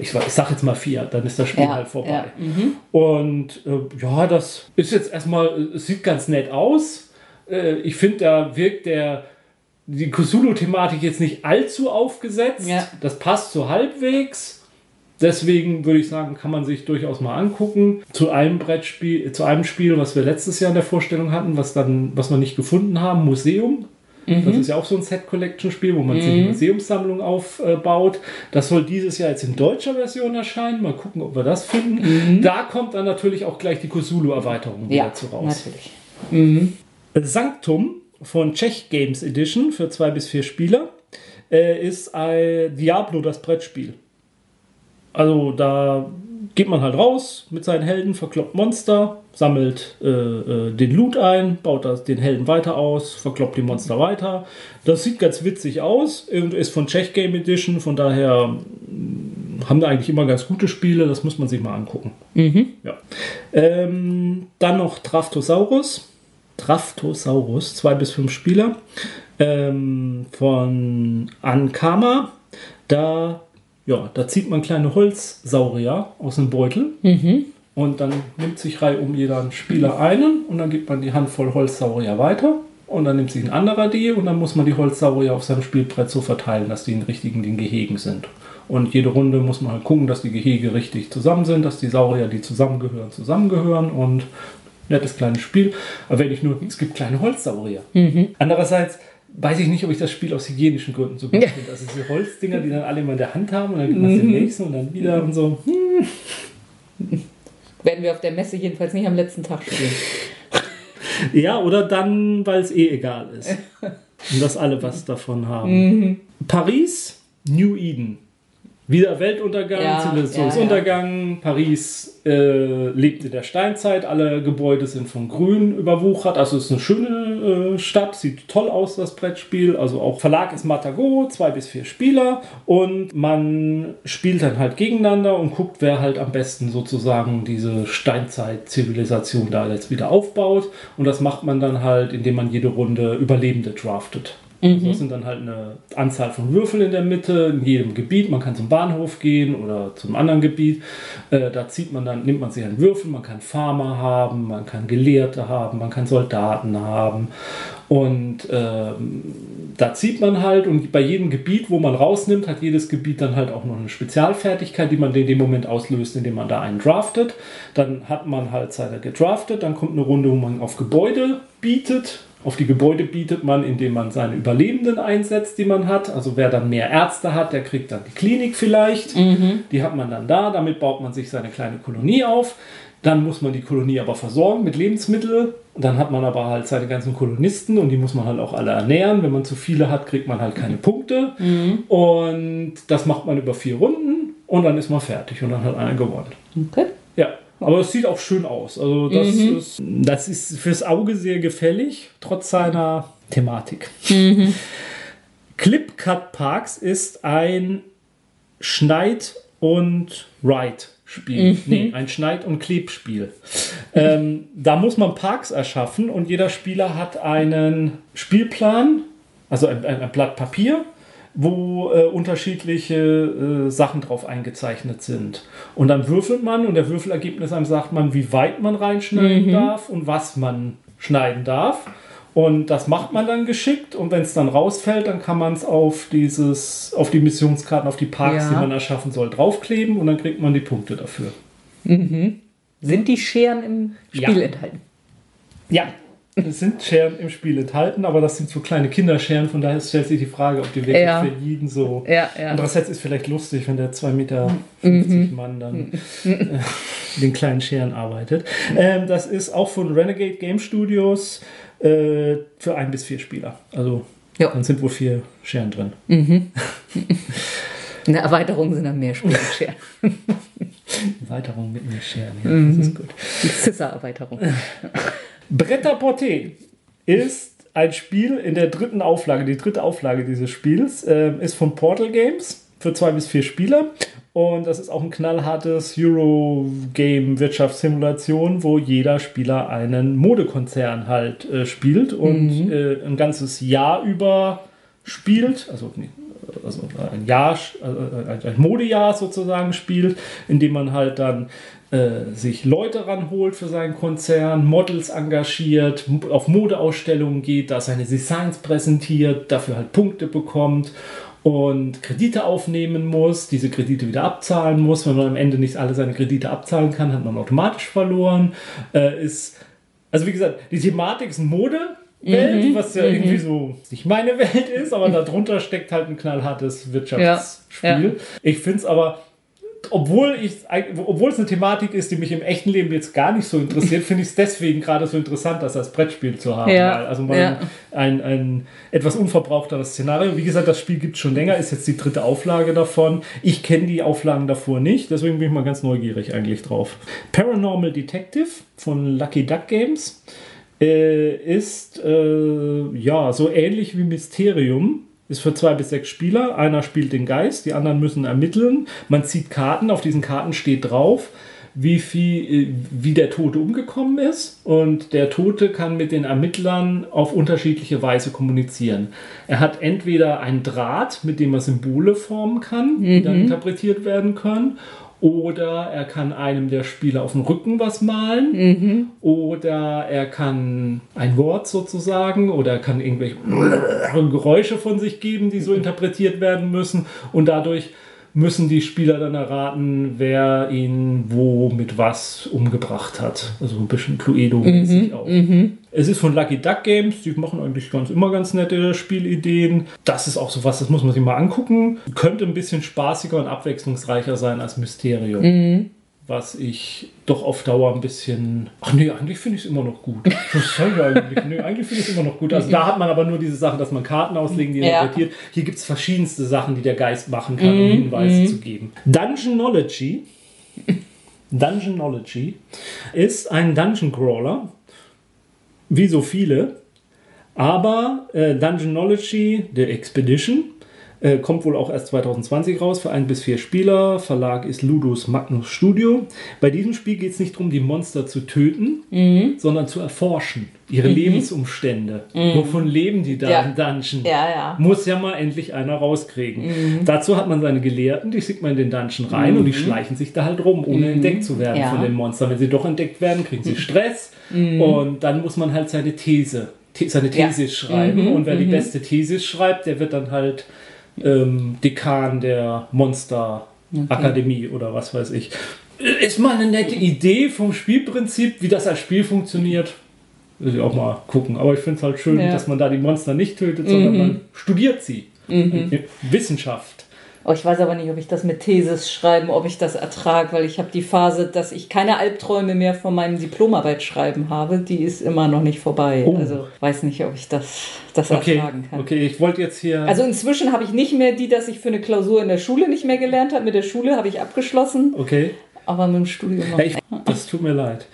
ich, ich sag jetzt mal vier, dann ist das Spiel ja, halt vorbei. Ja. Mhm. Und äh, ja, das ist jetzt erstmal, es sieht ganz nett aus. Äh, ich finde, da wirkt der die Cthulhu-Thematik jetzt nicht allzu aufgesetzt. Ja. Das passt so halbwegs. Deswegen würde ich sagen, kann man sich durchaus mal angucken. Zu einem Brettspiel, zu einem Spiel, was wir letztes Jahr in der Vorstellung hatten, was dann, was wir nicht gefunden haben, Museum. Mhm. Das ist ja auch so ein Set-Collection-Spiel, wo man mhm. sich eine Museumssammlung aufbaut. Das soll dieses Jahr jetzt in deutscher Version erscheinen. Mal gucken, ob wir das finden. Mhm. Da kommt dann natürlich auch gleich die Cthulhu-Erweiterung ja, wieder zu raus. Natürlich. Mhm. Sanctum von Czech Games Edition für zwei bis vier Spieler äh, ist ein Diablo das Brettspiel. Also da geht man halt raus mit seinen Helden, verkloppt Monster, sammelt äh, äh, den Loot ein, baut das, den Helden weiter aus, verkloppt die Monster weiter. Das sieht ganz witzig aus, ist von Czech Game Edition, von daher mm, haben da eigentlich immer ganz gute Spiele, das muss man sich mal angucken. Mhm. Ja. Ähm, dann noch Draftosaurus Draftosaurus, zwei bis fünf Spieler, ähm, von Ankama. Da, ja, da zieht man kleine Holzsaurier aus dem Beutel. Mhm. Und dann nimmt sich Reihe um jeder Spieler einen und dann gibt man die Handvoll Holzsaurier weiter. Und dann nimmt sich ein anderer die und dann muss man die Holzsaurier auf seinem Spielbrett so verteilen, dass die in richtigen den Gehegen sind. Und jede Runde muss man halt gucken, dass die Gehege richtig zusammen sind, dass die Saurier, die zusammengehören, zusammengehören. Und nettes kleines Spiel. Aber wenn ich nur, es gibt kleine Holzsaurier. Andererseits weiß ich nicht, ob ich das Spiel aus hygienischen Gründen so gut Ja. finde. Also diese Holzdinger, die dann alle immer in der Hand haben und dann gibt man den nächsten und dann wieder und so. [LAUGHS] Werden wir auf der Messe jedenfalls nicht am letzten Tag spielen. [LAUGHS] Ja, oder dann, weil es eh egal ist. [LAUGHS] Und dass alle was davon haben. Paris, New Eden. Wieder Weltuntergang, Ja, Zivilisationsuntergang. Paris äh, lebt in der Steinzeit. Alle Gebäude sind von Grün überwuchert. Also es ist eine schöne äh, Stadt. Sieht toll aus, das Brettspiel. Also auch Verlag ist Matago, zwei bis vier Spieler. Und man spielt dann halt gegeneinander und guckt, wer halt am besten sozusagen diese Steinzeit-Zivilisation da jetzt wieder aufbaut. Und das macht man dann halt, indem man jede Runde Überlebende draftet. Also Das sind dann halt eine Anzahl von Würfeln in der Mitte, in jedem Gebiet. Man kann zum Bahnhof gehen oder zum anderen Gebiet. Äh, da zieht man dann, nimmt man sich einen Würfel, man kann Farmer haben, man kann Gelehrte haben, man kann Soldaten haben. Und ähm, da zieht man halt und bei jedem Gebiet, wo man rausnimmt, hat jedes Gebiet dann halt auch noch eine Spezialfertigkeit, die man in dem Moment auslöst, indem man da einen draftet. Dann hat man halt seine gedraftet, dann kommt eine Runde, wo man auf Gebäude bietet. Auf die Gebäude bietet man, indem man seine Überlebenden einsetzt, die man hat. Also wer dann mehr Ärzte hat, der kriegt dann die Klinik vielleicht. Die hat man dann da, damit baut man sich seine kleine Kolonie auf. Dann muss man die Kolonie aber versorgen mit Lebensmitteln. Dann hat man aber halt seine ganzen Kolonisten und die muss man halt auch alle ernähren. Wenn man zu viele hat, kriegt man halt keine Punkte. Und das macht man über vier Runden und dann ist man fertig und dann hat einer gewonnen. Okay. Aber es sieht auch schön aus. Also das, ist, das ist fürs Auge sehr gefällig, trotz seiner Thematik. Clip Cut Parks ist ein Schneid- und Ride-Spiel. Nee, ein Schneid- und Klebspiel. ähm, da muss man Parks erschaffen und jeder Spieler hat einen Spielplan, also ein, ein Blatt Papier, wo äh, unterschiedliche äh, Sachen drauf eingezeichnet sind. Und dann würfelt man und der Würfelergebnis einem sagt man, wie weit man reinschneiden darf und was man schneiden darf. Und das macht man dann geschickt und wenn es dann rausfällt, dann kann man es auf dieses, auf die Missionskarten, auf die Parks, Ja. die man erschaffen soll, draufkleben und dann kriegt man die Punkte dafür. Sind die Scheren im Ja. Spiel enthalten? Ja, sind Scheren im Spiel enthalten, aber das sind so kleine Kinderscheren, von daher stellt sich die Frage, ob die wirklich Ja. für jeden so. Ja, ja. Andererseits ist vielleicht lustig, wenn der 2,50 Meter Mann dann äh, den kleinen Scheren arbeitet. Ähm, das ist auch von Renegade Game Studios äh, für ein bis vier Spieler. Also Ja. dann sind wohl vier Scheren drin. Eine Erweiterung sind dann mehr Spielscheren. [LAUGHS] Erweiterung mit mehr Scheren, ja, das ist gut. Die Scissor-Erweiterung. [LAUGHS] Bretter Porté ist ein Spiel in der dritten Auflage. Die dritte Auflage dieses Spiels ähm, ist von Portal Games für zwei bis vier Spieler. Und das ist auch ein knallhartes Eurogame-Wirtschaftssimulation, wo jeder Spieler einen Modekonzern halt äh, spielt und äh, ein ganzes Jahr über spielt. Also, also ein Jahr, äh, ein- Modejahr sozusagen spielt, in dem man halt dann äh, sich Leute ranholt für seinen Konzern, Models engagiert, auf Modeausstellungen geht, da seine Designs präsentiert, dafür halt Punkte bekommt und Kredite aufnehmen muss, diese Kredite wieder abzahlen muss. Wenn man am Ende nicht alle seine Kredite abzahlen kann, hat man automatisch verloren. Äh, ist, also wie gesagt, die Thematik ist Mode. Welt, was ja irgendwie so nicht meine [LAUGHS] Welt ist, aber darunter steckt halt ein knallhartes Wirtschaftsspiel. Ja, ja. Ich finde es aber, obwohl ich, obwohl es eine Thematik ist, die mich im echten Leben jetzt gar nicht so interessiert, finde ich es deswegen gerade so interessant, das als Brettspiel zu haben. Ja, also mal ja. ein, ein etwas unverbrauchteres Szenario. Wie gesagt, das Spiel gibt es schon länger, ist jetzt die dritte Auflage davon. Ich kenne die Auflagen davor nicht, deswegen bin ich mal ganz neugierig eigentlich drauf. Paranormal Detective von Lucky Duck Games äh, ist äh, ja so ähnlich wie Mysterium. Ist für zwei bis sechs Spieler. Einer spielt den Geist, die anderen müssen ermitteln. Man zieht Karten, auf diesen Karten steht drauf, wie viel, äh, wie der Tote umgekommen ist. Und der Tote kann mit den Ermittlern auf unterschiedliche Weise kommunizieren. Er hat entweder einen Draht, mit dem er Symbole formen kann, die dann interpretiert werden können. Oder er kann einem der Spieler auf dem Rücken was malen. Oder er kann ein Wort sozusagen. Oder er kann irgendwelche Geräusche von sich geben, die so interpretiert werden müssen. Und dadurch müssen die Spieler dann erraten, wer ihn wo mit was umgebracht hat. Also ein bisschen Cluedo-mäßig auch. Es ist von Lucky Duck Games, die machen eigentlich ganz immer ganz nette Spielideen. Das ist auch so was, das muss man sich mal angucken. Könnte ein bisschen spaßiger und abwechslungsreicher sein als Mysterium. Was ich doch auf Dauer ein bisschen. Ach nee, eigentlich finde ich es immer noch gut. Was soll ich eigentlich? Nee, eigentlich finde ich es immer noch gut. Also da hat man aber nur diese Sache, dass man Karten auslegen, die Ja. interpretiert. Hier gibt es verschiedenste Sachen, die der Geist machen kann, um Hinweise zu geben. Dungeonology. Dungeonology ist ein Dungeon Crawler, wie so viele, aber äh, Dungeonology, The Expedition, äh, kommt wohl auch erst 2020 raus für ein bis vier Spieler. Verlag ist Ludus Magnus Studio. Bei diesem Spiel geht es nicht darum, die Monster zu töten, sondern zu erforschen. Ihre Lebensumstände. Wovon leben die da Ja. im Dungeon? Ja, ja. Muss ja mal endlich einer rauskriegen. Dazu hat man seine Gelehrten, die schickt man in den Dungeon rein und die schleichen sich da halt rum, ohne entdeckt zu werden von den Monstern. Wenn sie doch entdeckt werden, kriegen sie Stress und dann muss man halt seine These, the seine. These schreiben und wer die beste These schreibt, der wird dann halt ähm, Dekan der Monster-Akademie oder was weiß ich. Ist mal eine nette Idee vom Spielprinzip, wie das als Spiel funktioniert. Will ich auch mal gucken. Aber ich finde es halt schön, Ja. dass man da die Monster nicht tötet, sondern man studiert sie. Wissenschaft. Oh, ich weiß aber nicht, ob ich das mit Thesis schreiben, ob ich das ertrage, weil ich habe die Phase, dass ich keine Albträume mehr von meinem Diplomarbeit schreiben habe, die ist immer noch nicht vorbei. Oh. Also weiß nicht, ob ich das, das Okay, ertragen kann. okay, ich wollte jetzt hier. Also inzwischen habe ich nicht mehr die, dass ich für eine Klausur in der Schule nicht mehr gelernt habe. Mit der Schule habe ich abgeschlossen, okay. aber mit dem Studium noch. Ich, das tut mir leid.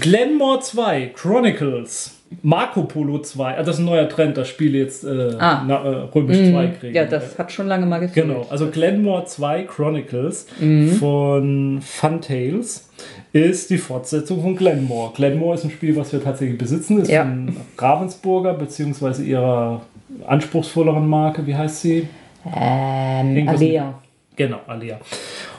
Glenmore 2, Chronicles. Marco Polo 2, ah, das ist ein neuer Trend, das Spiel jetzt äh, Ah. na, äh, Römisch 2 kriegen. ja, das hat schon lange mal gefehlt. Genau, also Glenmore 2 Chronicles Mhm. von Funtails ist die Fortsetzung von Glenmore. Glenmore ist ein Spiel, was wir tatsächlich besitzen, ist Ja. von Ravensburger beziehungsweise ihrer anspruchsvolleren Marke, wie heißt sie? Ähm, Alea. Genau, Alia.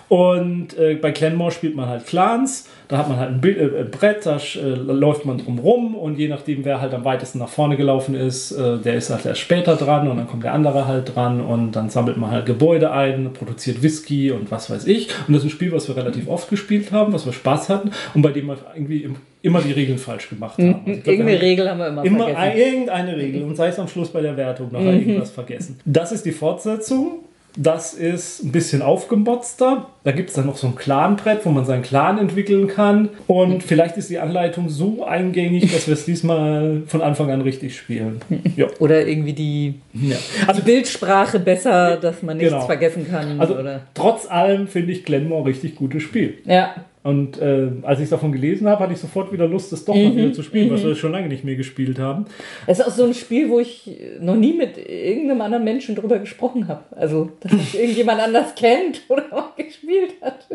Und äh, bei Glenmore spielt man halt Clans. Da hat man halt ein, Bild, äh, ein Brett, da äh, läuft man drum rum und je nachdem, wer halt am weitesten nach vorne gelaufen ist, äh, der ist halt erst später dran und dann kommt der andere halt dran und dann sammelt man halt Gebäude ein, produziert Whisky und was weiß ich. Und das ist ein Spiel, was wir relativ oft gespielt haben, was wir Spaß hatten und bei dem wir irgendwie im, immer die Regeln falsch gemacht haben. Also glaub, Irgendeine haben- Regel haben wir immer, Immer vergessen. ein, irgendeine Regel und sei es am Schluss bei der Wertung nachher irgendwas vergessen. Das ist die Fortsetzung. Das ist ein bisschen aufgemotzter. Da gibt es dann noch so ein Clanbrett, wo man seinen Clan entwickeln kann. Und vielleicht ist die Anleitung so eingängig, dass wir es diesmal von Anfang an richtig spielen. [LAUGHS] Ja. Oder irgendwie die, ja. die Also, Bildssprache besser, dass man nichts Genau. vergessen kann. also oder, trotz allem finde ich Glenmore richtig gutes Spiel. ja. Und äh, als ich davon gelesen habe, hatte ich sofort wieder Lust, das doch mal wieder zu spielen, was wir schon lange nicht mehr gespielt haben. Es ist auch so ein Spiel, wo ich noch nie mit irgendeinem anderen Menschen drüber gesprochen habe. Also, dass das irgendjemand anders kennt [LAUGHS] oder auch gespielt hat.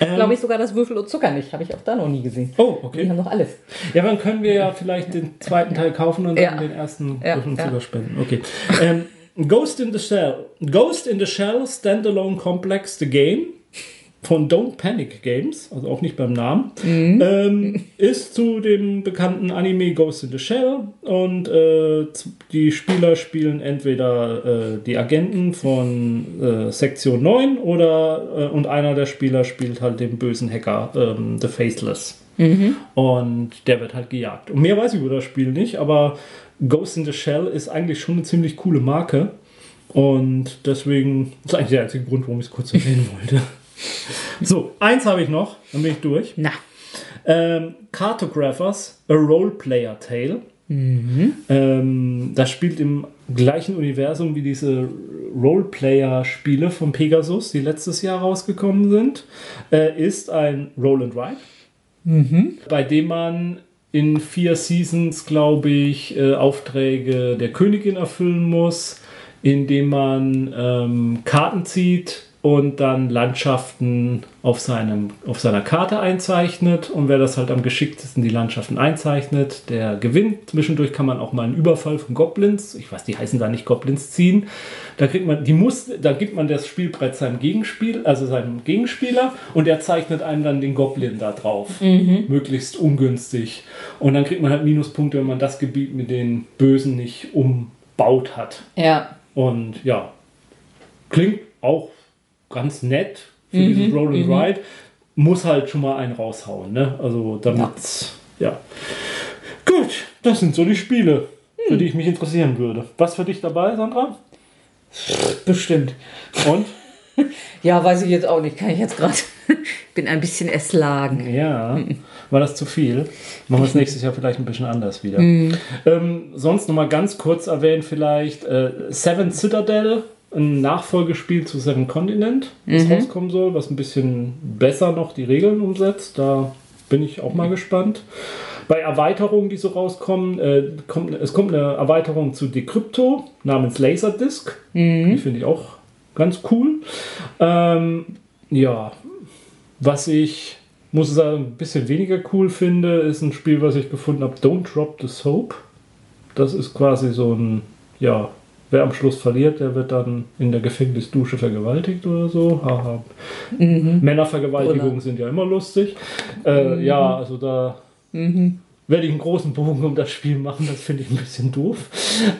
Ähm, Glaube ich sogar das Würfel und Zucker nicht. Habe ich auch da noch nie gesehen. Oh, Die okay. haben doch alles. Ja, dann können wir ja vielleicht den zweiten Teil kaufen und Ja. dann den ersten Ja, Würfel ja. sogar spenden. Okay. Ähm, Ghost in the Shell. Ghost in the Shell Standalone Complex The Game von Don't Panic Games, also auch nicht beim Namen, Mhm. ähm, ist zu dem bekannten Anime Ghost in the Shell und äh, die Spieler spielen entweder äh, die Agenten von äh, Sektion 9 oder äh, und einer der Spieler spielt halt den bösen Hacker, ähm, The Faceless. Und der wird halt gejagt. Und mehr weiß ich über das Spiel nicht, aber Ghost in the Shell ist eigentlich schon eine ziemlich coole Marke. Und deswegen, das ist eigentlich der einzige Grund, warum ich es kurz erwähnen wollte. So, eins habe ich noch, dann bin ich durch. Na. Ähm, Cartographers, A Roleplayer Tale. Ähm, das spielt im gleichen Universum wie diese Roleplayer-Spiele von Pegasus, die letztes Jahr rausgekommen sind. Äh, ist ein Roll and Ride, bei dem man in vier Seasons, glaube ich, äh, Aufträge der Königin erfüllen muss, indem man ähm, Karten zieht und dann Landschaften auf, seinem, auf seiner Karte einzeichnet. Und wer das halt am geschicktesten die Landschaften einzeichnet, der gewinnt. Zwischendurch kann man auch mal einen Überfall von Goblins, ich weiß, die heißen da nicht Goblins, ziehen. Da kriegt man, die muss, da gibt man das Spielbrett seinem Gegenspiel, also seinem Gegenspieler und der zeichnet einem dann den Goblin da drauf. Möglichst ungünstig. Und dann kriegt man halt Minuspunkte, wenn man das Gebiet mit den Bösen nicht umbaut hat. Ja. Und ja, klingt auch ganz nett für dieses Roll and Ride. Muss halt schon mal einen raushauen, ne? Also damit, ja. Gut, das sind so die Spiele, für die ich mich interessieren würde. Was für dich dabei, Sandra? Bestimmt. Und? [LAUGHS] Ja, weiß ich jetzt auch nicht. Kann ich jetzt gerade. [LAUGHS] Bin ein bisschen erschlagen. Ja, war das zu viel? Machen wir es nächstes Jahr vielleicht ein bisschen anders wieder. Ähm, sonst noch mal ganz kurz erwähnt vielleicht äh, Seven Citadel, ein Nachfolgespiel zu Seven Continent, das rauskommen soll, was ein bisschen besser noch die Regeln umsetzt. Da bin ich auch mal gespannt. Bei Erweiterungen, die so rauskommen, äh, kommt, es kommt eine Erweiterung zu Decrypto namens Laserdisc. Die finde ich auch ganz cool. Ähm, ja, was ich muss ich sagen, ein bisschen weniger cool finde, ist ein Spiel, was ich gefunden habe, Don't Drop the Soap. Das ist quasi so ein, ja, wer am Schluss verliert, der wird dann in der Gefängnisdusche vergewaltigt oder so. Haha. Männervergewaltigungen sind ja immer lustig. Äh, Ja, also da werde ich einen großen Bogen um das Spiel machen, das finde ich ein bisschen doof.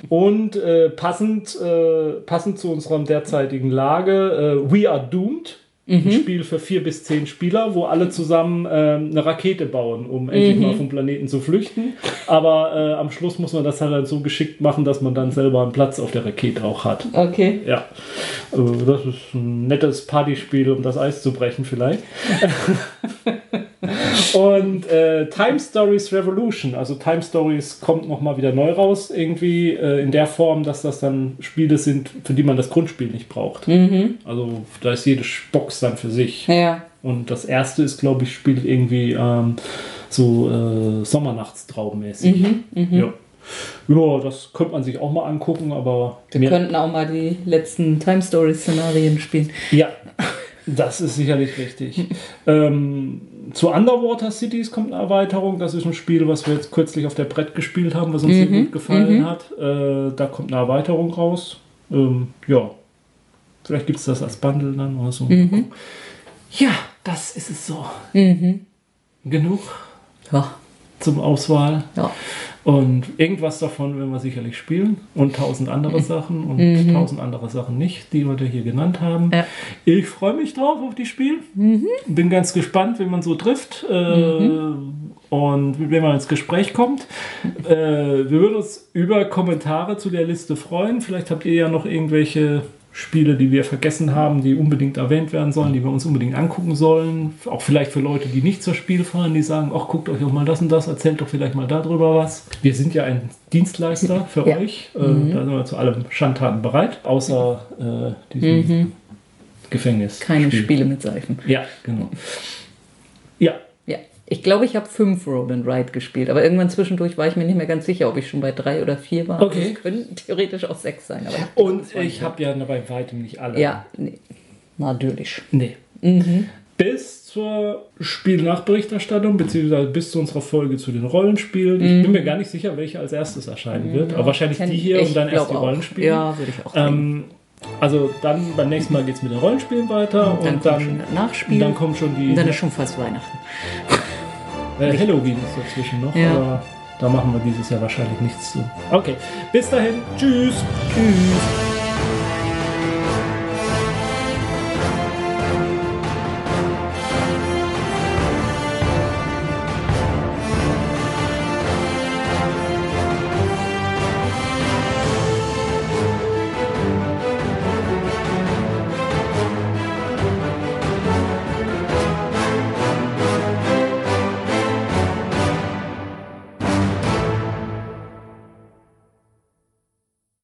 Und äh, passend, äh, passend zu unserer derzeitigen Lage, äh, We Are Doomed. Ein Spiel für vier bis zehn Spieler, wo alle zusammen ähm, eine Rakete bauen, um endlich mal vom Planeten zu flüchten. Aber äh, am Schluss muss man das halt dann so geschickt machen, dass man dann selber einen Platz auf der Rakete auch hat. Okay. Ja, also das ist ein nettes Partyspiel, um das Eis zu brechen vielleicht. [LAUGHS] Und äh, Time Stories Revolution, also Time Stories kommt nochmal wieder neu raus, irgendwie äh, in der Form, dass das dann Spiele sind, für die man das Grundspiel nicht braucht. Also da ist jede Box dann für sich. Ja. Und das erste ist, glaube ich, spielt irgendwie ähm, so äh, Sommernachtstraummäßig. Ja. ja, das könnte man sich auch mal angucken, aber Wir könnten auch mal die letzten Time Story Szenarien spielen. Ja, das ist sicherlich richtig. [LAUGHS] ähm, zu Underwater Cities kommt eine Erweiterung. Das ist ein Spiel, was wir jetzt kürzlich auf der Brett gespielt haben, was uns sehr gut gefallen hat. Äh, da kommt eine Erweiterung raus. Ähm, ja, vielleicht gibt es das als Bundle dann oder so. Ja, das ist es so. Genug Ja. zum Auswahl. Ja. Und irgendwas davon werden wir sicherlich spielen. Und tausend andere Sachen und tausend andere Sachen nicht, die wir da hier genannt haben. Ja. Ich freue mich drauf auf die Spiel. Bin ganz gespannt, wenn man so trifft. Äh, Und mit wem man ins Gespräch kommt. Äh, wir würden uns über Kommentare zu der Liste freuen. Vielleicht habt ihr ja noch irgendwelche Spiele, die wir vergessen haben, die unbedingt erwähnt werden sollen, die wir uns unbedingt angucken sollen. Auch vielleicht für Leute, die nicht zur Spiel fahren, die sagen, ach, guckt euch auch mal das und das, erzählt doch vielleicht mal darüber was. Wir sind ja ein Dienstleister für Ja. euch. Äh, Da sind wir zu allem Schandtaten bereit, außer äh, diesem Gefängnis. Keine Spiele mit Seifen. Ja, genau. Ja. Ich glaube, ich habe fünf Roll and Ride gespielt, aber irgendwann zwischendurch war ich mir nicht mehr ganz sicher, ob ich schon bei drei oder vier war. Okay. Das können theoretisch auch sechs sein. Aber und ich habe ja bei weitem nicht alle. Ja, nee. natürlich. Nee. Bis zur Spielnachberichterstattung, beziehungsweise bis zu unserer Folge zu den Rollenspielen. Ich bin mir gar nicht sicher, welche als erstes erscheinen wird. Aber wahrscheinlich die hier ich und dann erst die auch. Rollenspiele. Ja, würde ich auch. Ähm, also dann beim nächsten Mal geht es mit den Rollenspielen weiter und Dann dann, kommt schon dann kommt schon die Und dann ist schon fast Weihnachten. Äh, Halloween ist dazwischen noch, Ja. aber da machen wir dieses Jahr wahrscheinlich nichts zu. Okay, bis dahin, tschüss. Tschüss.